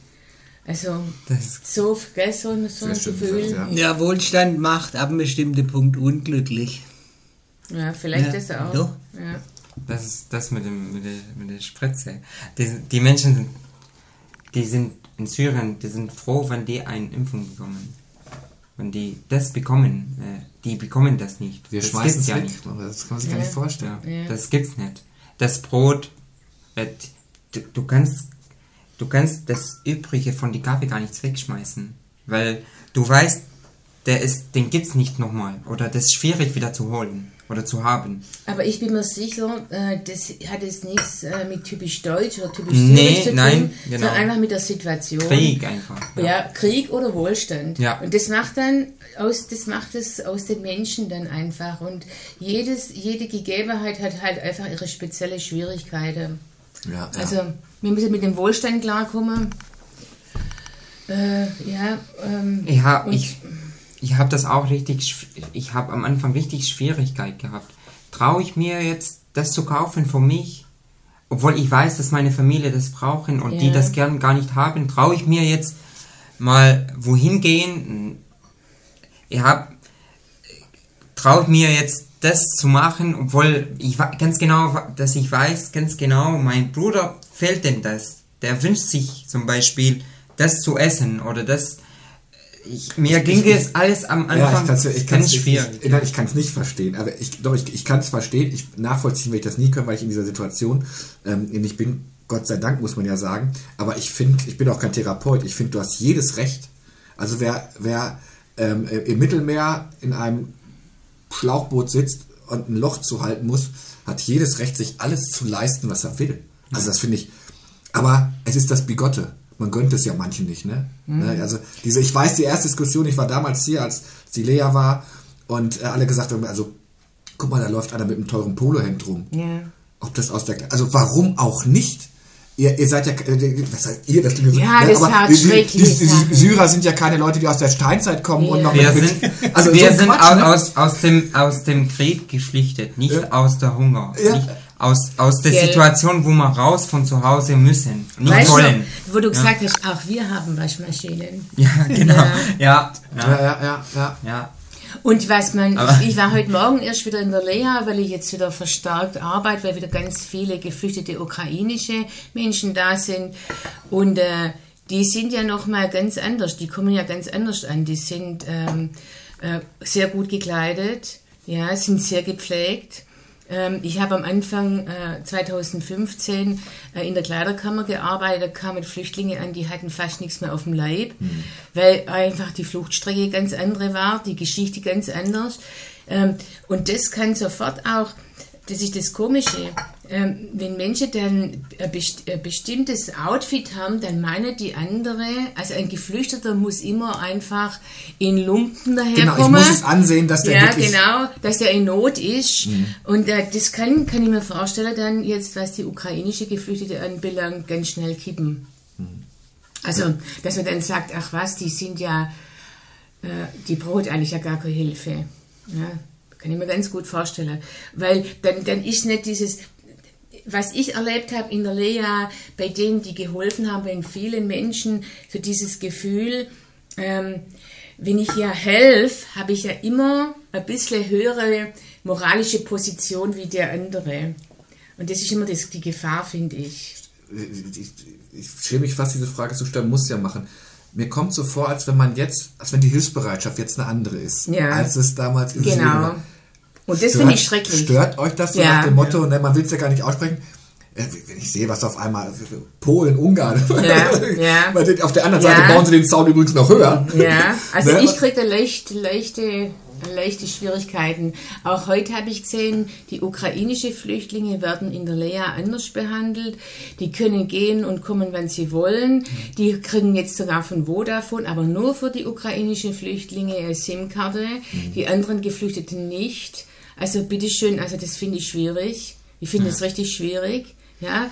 Also Das- so, gell, so, ein- so ein Gefühl. gesagt, Ja, Wohlstand macht ab einem bestimmten Punkt unglücklich. Ja, vielleicht Ja, das auch. doch. Ja. Das ist das mit, dem, mit, der, mit der Spritze. Die, die Menschen sind, die sind in Syrien, die sind froh, wenn die eine Impfung bekommen. Wenn die das bekommen, äh, die bekommen das nicht. Wir das schmeißen es ja weg. nicht. Das kann man sich gar nicht vorstellen. Ja, Ja. Das gibt's nicht. Das Brot, äh, du, du kannst, du kannst das Übrige von die Kaffee gar nicht wegschmeißen, weil du weißt, der ist, den gibt's nicht nochmal oder das ist schwierig wieder zu holen oder zu haben. Aber ich bin mir sicher, äh, das hat jetzt nichts äh, mit typisch deutsch oder typisch Nee, zu tun, nein, genau. sondern einfach mit der Situation. Krieg einfach. Ja. Krieg oder Wohlstand. Ja. Und das macht dann aus, das macht es aus den Menschen dann einfach. Und jedes, jede Gegebenheit hat halt einfach ihre spezielle Schwierigkeiten. Ja, ja. Also wir müssen mit dem Wohlstand klarkommen. Äh, ja, ähm, Ja, ich, ich habe das auch richtig, ich habe am Anfang richtig Schwierigkeit gehabt. Traue ich mir jetzt, das zu kaufen für mich? Obwohl ich weiß, dass meine Familie das brauchen und die Ja. das gern gar nicht haben, traue ich mir jetzt mal wohin gehen? Ich habe, traue ich mir jetzt das zu machen, obwohl ich ganz genau, dass ich weiß, ganz genau, mein Bruder fällt denn das. Der wünscht sich zum Beispiel, das zu essen oder das. Ich, mir ging es alles am Ja, Anfang ich kann es ich ganz kann's, ich, schwierig. ich, ich kann's nicht verstehen, aber ich doch, ich, ich kann es verstehen. Ich nachvollziehen, weil ich das nie können, weil ich in dieser Situation ähm, nicht bin. Gott sei Dank muss man ja sagen. Aber ich finde, ich bin auch kein Therapeut. Ich finde, du hast jedes Recht. Also wer, wer ähm, im Mittelmeer in einem Schlauchboot sitzt und ein Loch zu halten muss, hat jedes Recht, sich alles zu leisten, was er will. Also das finde ich. Aber es ist das Bigotte. Man gönnt es ja manchen nicht, ne? ne? Also diese, ich weiß die erste Diskussion, ich war damals hier, als die Lea war und äh, alle gesagt haben, also guck mal, da läuft einer mit einem teuren Polohemd rum. ja. Ob das aus der, also warum auch nicht? Ihr, ihr seid ja, äh, was heißt ihr, das klingt so, Ja, ne, das aber hat die, die, die, die. Syrer sind ja keine Leute, die aus der Steinzeit kommen und Ja. noch Wir mit, sind, also wir so sind Quatsch, au- ne? aus, aus, dem, aus dem Krieg geflüchtet, nicht Ja. aus der Hunger. Ja. Nicht aus, aus der Gell. Situation, wo wir raus von zu Hause müssen. Nicht Weißt wollen. du, wo du gesagt hast, auch wir haben Waschmaschinen. Ja, genau. Ja. Ja. Ja, Ja. ja, ja, ja. Und was man, ich, ich war heute Morgen erst wieder in der Lea, weil ich jetzt wieder verstärkt arbeite, weil wieder ganz viele geflüchtete ukrainische Menschen da sind. Und äh, die sind ja nochmal ganz anders, die kommen ja ganz anders an. Die sind ähm, äh, sehr gut gekleidet, ja, sind sehr gepflegt. Ähm, ich habe am Anfang äh, 2015 äh, in der Kleiderkammer gearbeitet, kamen Flüchtlinge an, die hatten fast nichts mehr auf dem Leib, mhm. weil einfach die Fluchtstrecke ganz andere war, die Geschichte ganz anders. Ähm, und das kann sofort auch, das ist das Komische, ähm, wenn Menschen dann ein bestimmtes Outfit haben, dann meinen die andere, also ein Geflüchteter muss immer einfach in Lumpen daherkommen. Genau, ich muss es ansehen, dass der Ja, genau, dass der in Not ist. Mhm. Und äh, das kann, kann ich mir vorstellen, dann jetzt, was die ukrainische Geflüchtete anbelangt, ganz schnell kippen. Mhm. Also, dass man dann sagt, ach was, die sind ja, äh, die braucht eigentlich ja gar keine Hilfe. Ja, kann ich mir ganz gut vorstellen. Weil dann, dann ist nicht dieses, was ich erlebt habe in der Lea, bei denen, die geholfen haben, bei vielen Menschen, so dieses Gefühl, ähm, wenn ich ja helfe, habe ich ja immer ein bisschen höhere moralische Position wie der andere. Und das ist immer das, die Gefahr, finde ich. Ich, ich schäme mich fast, diese Frage zu stellen, muss ja machen. Mir kommt so vor, als wenn man jetzt, als wenn die Hilfsbereitschaft jetzt eine andere ist, ja. als es damals in genau. war. Und das finde ich schrecklich. Stört euch das so ja. nach dem Motto, ne, man will es ja gar nicht aussprechen? Äh, wenn ich sehe, was auf einmal Polen, Ungarn, ja, ja. auf der anderen Seite bauen sie den Zaun übrigens noch höher. Ja, also ne? ich kriege leicht, leichte, leichte Schwierigkeiten. Auch heute habe ich gesehen, die ukrainische Flüchtlinge werden in der Lea anders behandelt. Die können gehen und kommen, wann sie wollen. Die kriegen jetzt sogar von Vodafone, aber nur für die ukrainischen Flüchtlinge eine SIM-Karte, mhm. die anderen Geflüchteten nicht. Also bitteschön, also das finde ich schwierig. Ich finde es ja. richtig schwierig. Ja,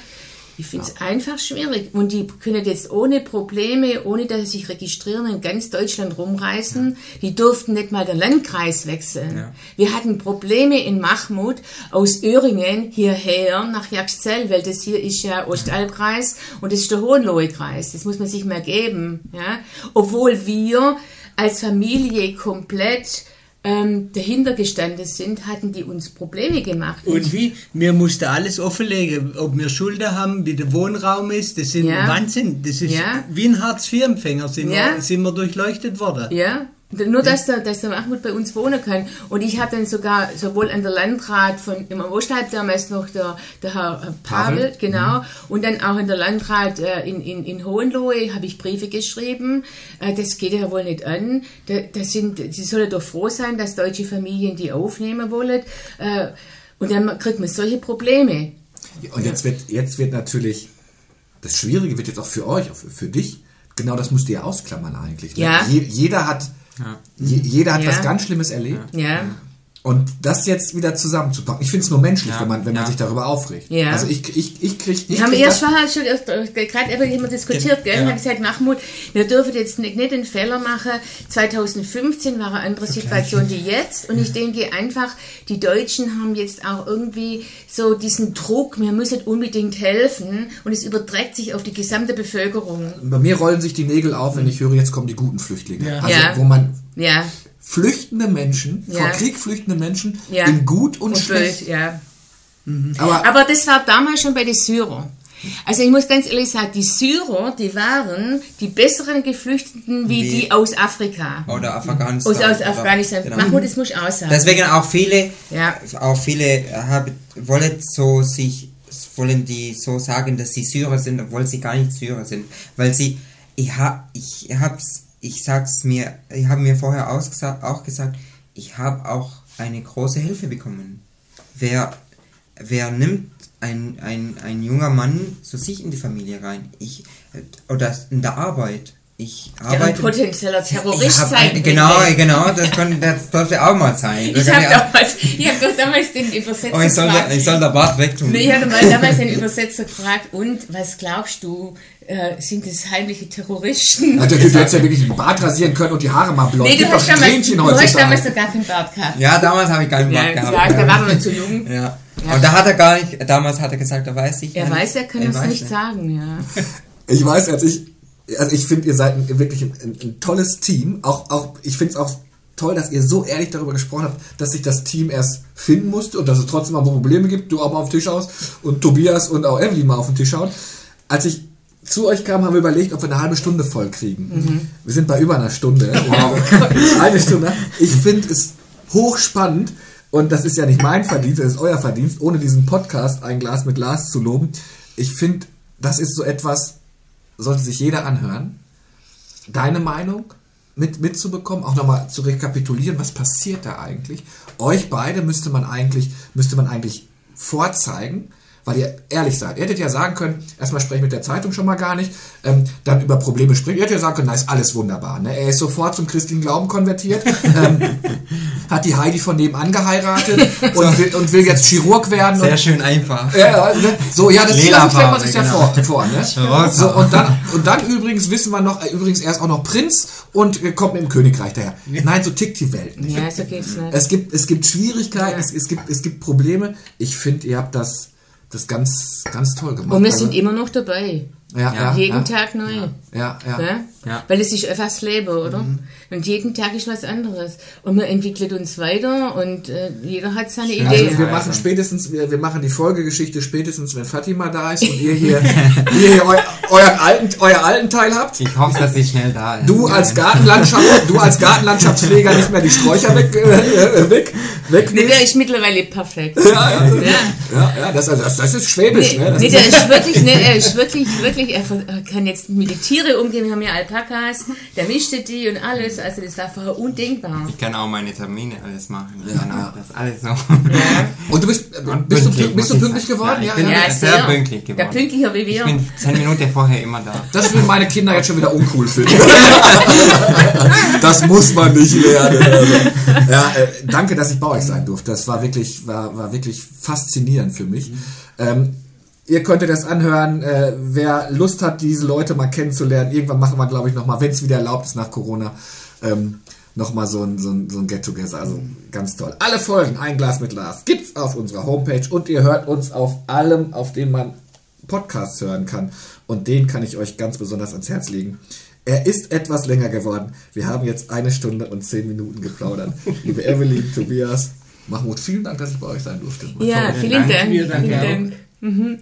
ich finde es ja. einfach schwierig. Und die können jetzt ohne Probleme, ohne dass sie sich registrieren, in ganz Deutschland rumreisen. Ja. Die durften nicht mal den Landkreis wechseln. Ja. Wir hatten Probleme in Mahmut aus Öhringen hierher nach Jaxzell, weil das hier ist ja Ostalbkreis und das ist der Hohenlohe-Kreis. Das muss man sich mal geben. Ja? Obwohl wir als Familie komplett ähm, dahinter gestanden sind, hatten die uns Probleme gemacht. Und wie? Wir mussten alles offenlegen, ob wir Schulden haben, wie der Wohnraum ist, das sind ja. Wahnsinn. Das ist ja. wie ein Hartz-IV-Empfänger sind, ja. wir, sind wir durchleuchtet worden. Ja, nur, dass der, dass der Mahmoud bei uns wohnen kann. Und ich habe dann sogar sowohl an der Landrat von, im Wohlstadt damals noch der, der Herr Pavel, genau, mhm. und dann auch in der Landrat äh, in, in, in Hohenlohe habe ich Briefe geschrieben. Äh, das geht ja wohl nicht an. Da, das sind, sie sollen doch froh sein, dass deutsche Familien die aufnehmen wollen. Äh, und dann kriegt man solche Probleme. Und jetzt wird, jetzt wird natürlich, das Schwierige wird jetzt auch für euch, für, für dich, genau das musst ihr ja ausklammern eigentlich. Ne? Ja. Je, jeder hat ja. Jeder hat ja. was ganz Schlimmes erlebt. Ja. Und das jetzt wieder zusammenzupacken. Ich finde es nur menschlich, ja. wenn man, wenn man sich darüber aufregt. Ja. Also ich, ich, ich kriege. Wir haben erst vorher schon, gerade eben immer diskutiert, gell? Ja. habe gesagt, Mahmoud, wir dürfen jetzt nicht, nicht den Fehler machen. 2015 war eine andere Situation wie jetzt. Und ich denke einfach, die Deutschen haben jetzt auch irgendwie so diesen Druck, wir müssen unbedingt helfen. Und es überträgt sich auf die gesamte Bevölkerung. Bei mir rollen sich die Nägel auf, wenn ich höre, jetzt kommen die guten Flüchtlinge. Also, wo man ja flüchtende Menschen, ja. vor Krieg flüchtende Menschen, ja. in gut und, und schlecht. Böse, ja. Mhm. Aber, Aber das war damals schon bei den Syrern. Also ich muss ganz ehrlich sagen, die Syrer, die waren die besseren Geflüchteten wie, wie die aus Afrika. Oder Afghanistan. Aus, aus Afghanistan. Genau. Mahmoud, das muss ich auch sagen. Deswegen auch viele, ja. auch viele haben, wollen so sich, wollen die so sagen, dass sie Syrer sind, obwohl sie gar nicht Syrer sind. Weil sie, ich, ha, ich hab's ich sag's mir, ich habe mir vorher auch gesagt, ich habe auch eine große Hilfe bekommen. Wer, wer nimmt ein, ein, ein junger Mann zu sich in die Familie rein? Ich, oder in der Arbeit. Ich arbeite. Ja, ein potenzieller Terrorist sein. Genau, genau, das, kann, das sollte auch mal sein. Das ich habe damals, hab doch damals den Übersetzer oh, ich soll, gefragt. ich soll der Bart wegtun. Nee, ich habe damals den Übersetzer gefragt, und was glaubst du, äh, sind es heimliche Terroristen? Also, du hättest ja wirklich den Bart rasieren können und die Haare mal blond. Nee, du hast, damals, du hast damals sogar keinen Bart gehabt. Ja, damals habe ich keinen Bart ja, gehabt. Ja, da war man zu jung. Ja. ja. Und da hat er gar nicht, damals hat er gesagt, er weiß nicht. Er weiß, er kann es nicht sagen, ja. Ich weiß, als ich also ich finde, ihr seid ein, wirklich ein, ein, ein, tolles Team. Auch, auch, ich finde es auch toll, dass ihr so ehrlich darüber gesprochen habt, dass sich das Team erst finden musste und dass es trotzdem mal Probleme gibt. Du auch mal auf den Tisch haust und Tobias und auch Evelyn mal auf den Tisch hauen. Als ich zu euch kam, haben wir überlegt, ob wir eine halbe Stunde voll kriegen. Mhm. Wir sind bei über einer Stunde. Wow. eine Stunde. Ich finde es hochspannend, Und das ist ja nicht mein Verdienst, das ist euer Verdienst, ohne diesen Podcast ein Glas mit Glas zu loben. Ich finde, das ist so etwas, sollte sich jeder anhören. Deine Meinung mit, mitzubekommen, auch nochmal zu rekapitulieren, was passiert da eigentlich. Euch beide müsste man eigentlich, müsste man eigentlich vorzeigen, weil ihr ehrlich seid. Ihr hättet ja sagen können, erstmal spreche ich mit der Zeitung schon mal gar nicht, ähm, dann über Probleme sprechen. Ihr hättet ja sagen können, na, ist alles wunderbar. Ne? Er ist sofort zum christlichen Glauben konvertiert, ähm, hat die Heidi von nebenan geheiratet und, will, und will jetzt Chirurg werden. Sehr und, schön einfach. ja, ne? so, ja, das, stellt man sich ja Farbe, vor, vor ne? So, und, dann, und dann übrigens wissen wir noch, äh, übrigens er ist auch noch Prinz und äh, kommt mit dem Königreich daher. Nein, so tickt die Welt nicht. Ja, so geht's nicht. Es gibt, es gibt Schwierigkeiten, Ja. es, es, gibt, es gibt Probleme. Ich finde, ihr habt das, das ganz, ganz toll gemacht. Und wir Also, sind immer noch dabei. ja, ja, Jeden ja, Tag neu. Ja, ja. Gell? Ja. Weil es ist einfach das Leben, oder? Und jeden Tag ist was anderes. Und man entwickelt uns weiter und äh, jeder hat seine Idee. Also wir Ja, machen also. spätestens, wir, wir machen die Folgegeschichte spätestens, wenn Fatima da ist und ihr hier, ihr hier eu, euren alten, euer alten Teil habt. Ich hoffe, dass sie schnell da ist. Du als Gartenlandschaft, du als Gartenlandschaftspfleger nicht mehr die Sträucher weg, äh, weg, weg. Nee, der ist mittlerweile perfekt. ja, ja, Ja. ja, ja, das, das, das ist Schwäbisch, Nee, ne? Das nee, der ist wirklich, nee, er ist wirklich, wirklich, er kann jetzt mit den Tieren umgehen. Wir haben ja Alpakas, der mischt die und alles. Also das war vorher undenkbar. Ich kann auch meine Termine alles machen. Ich Ja, kann ja. auch das alles so. und du bist, Und bist, du, pünktlich, bist du ich pünktlich geworden? Ja, Ja, ich bin ja. Ja, sehr sehr. pünktlich geworden. Der pünktlicher wie Ich wir. bin zehn Minuten vorher immer da. Das will meine Kinder jetzt schon wieder uncool finden. das muss man nicht lernen. Also. Ja, äh, danke, dass ich bei euch sein durfte. Das war wirklich, war, war wirklich faszinierend für mich. Ähm, ihr könntet das anhören, äh, wer Lust hat, diese Leute mal kennenzulernen. Irgendwann machen wir, glaube ich, nochmal, wenn es wieder erlaubt ist nach Corona, ähm, nochmal so ein, so ein, so ein Get-Together. Also ganz toll. Alle Folgen, ein Glas mit Lars, gibt's auf unserer Homepage und ihr hört uns auf allem, auf dem man Podcasts hören kann. Und den kann ich euch ganz besonders ans Herz legen. Er ist etwas länger geworden. Wir haben jetzt eine Stunde und zehn Minuten geplaudert. Liebe Evelyn, Tobias, Mahmoud, vielen Dank, dass ich bei euch sein durfte. Ja, Vielen vielen Dank. Dank. Vielen. Dank. Mhm.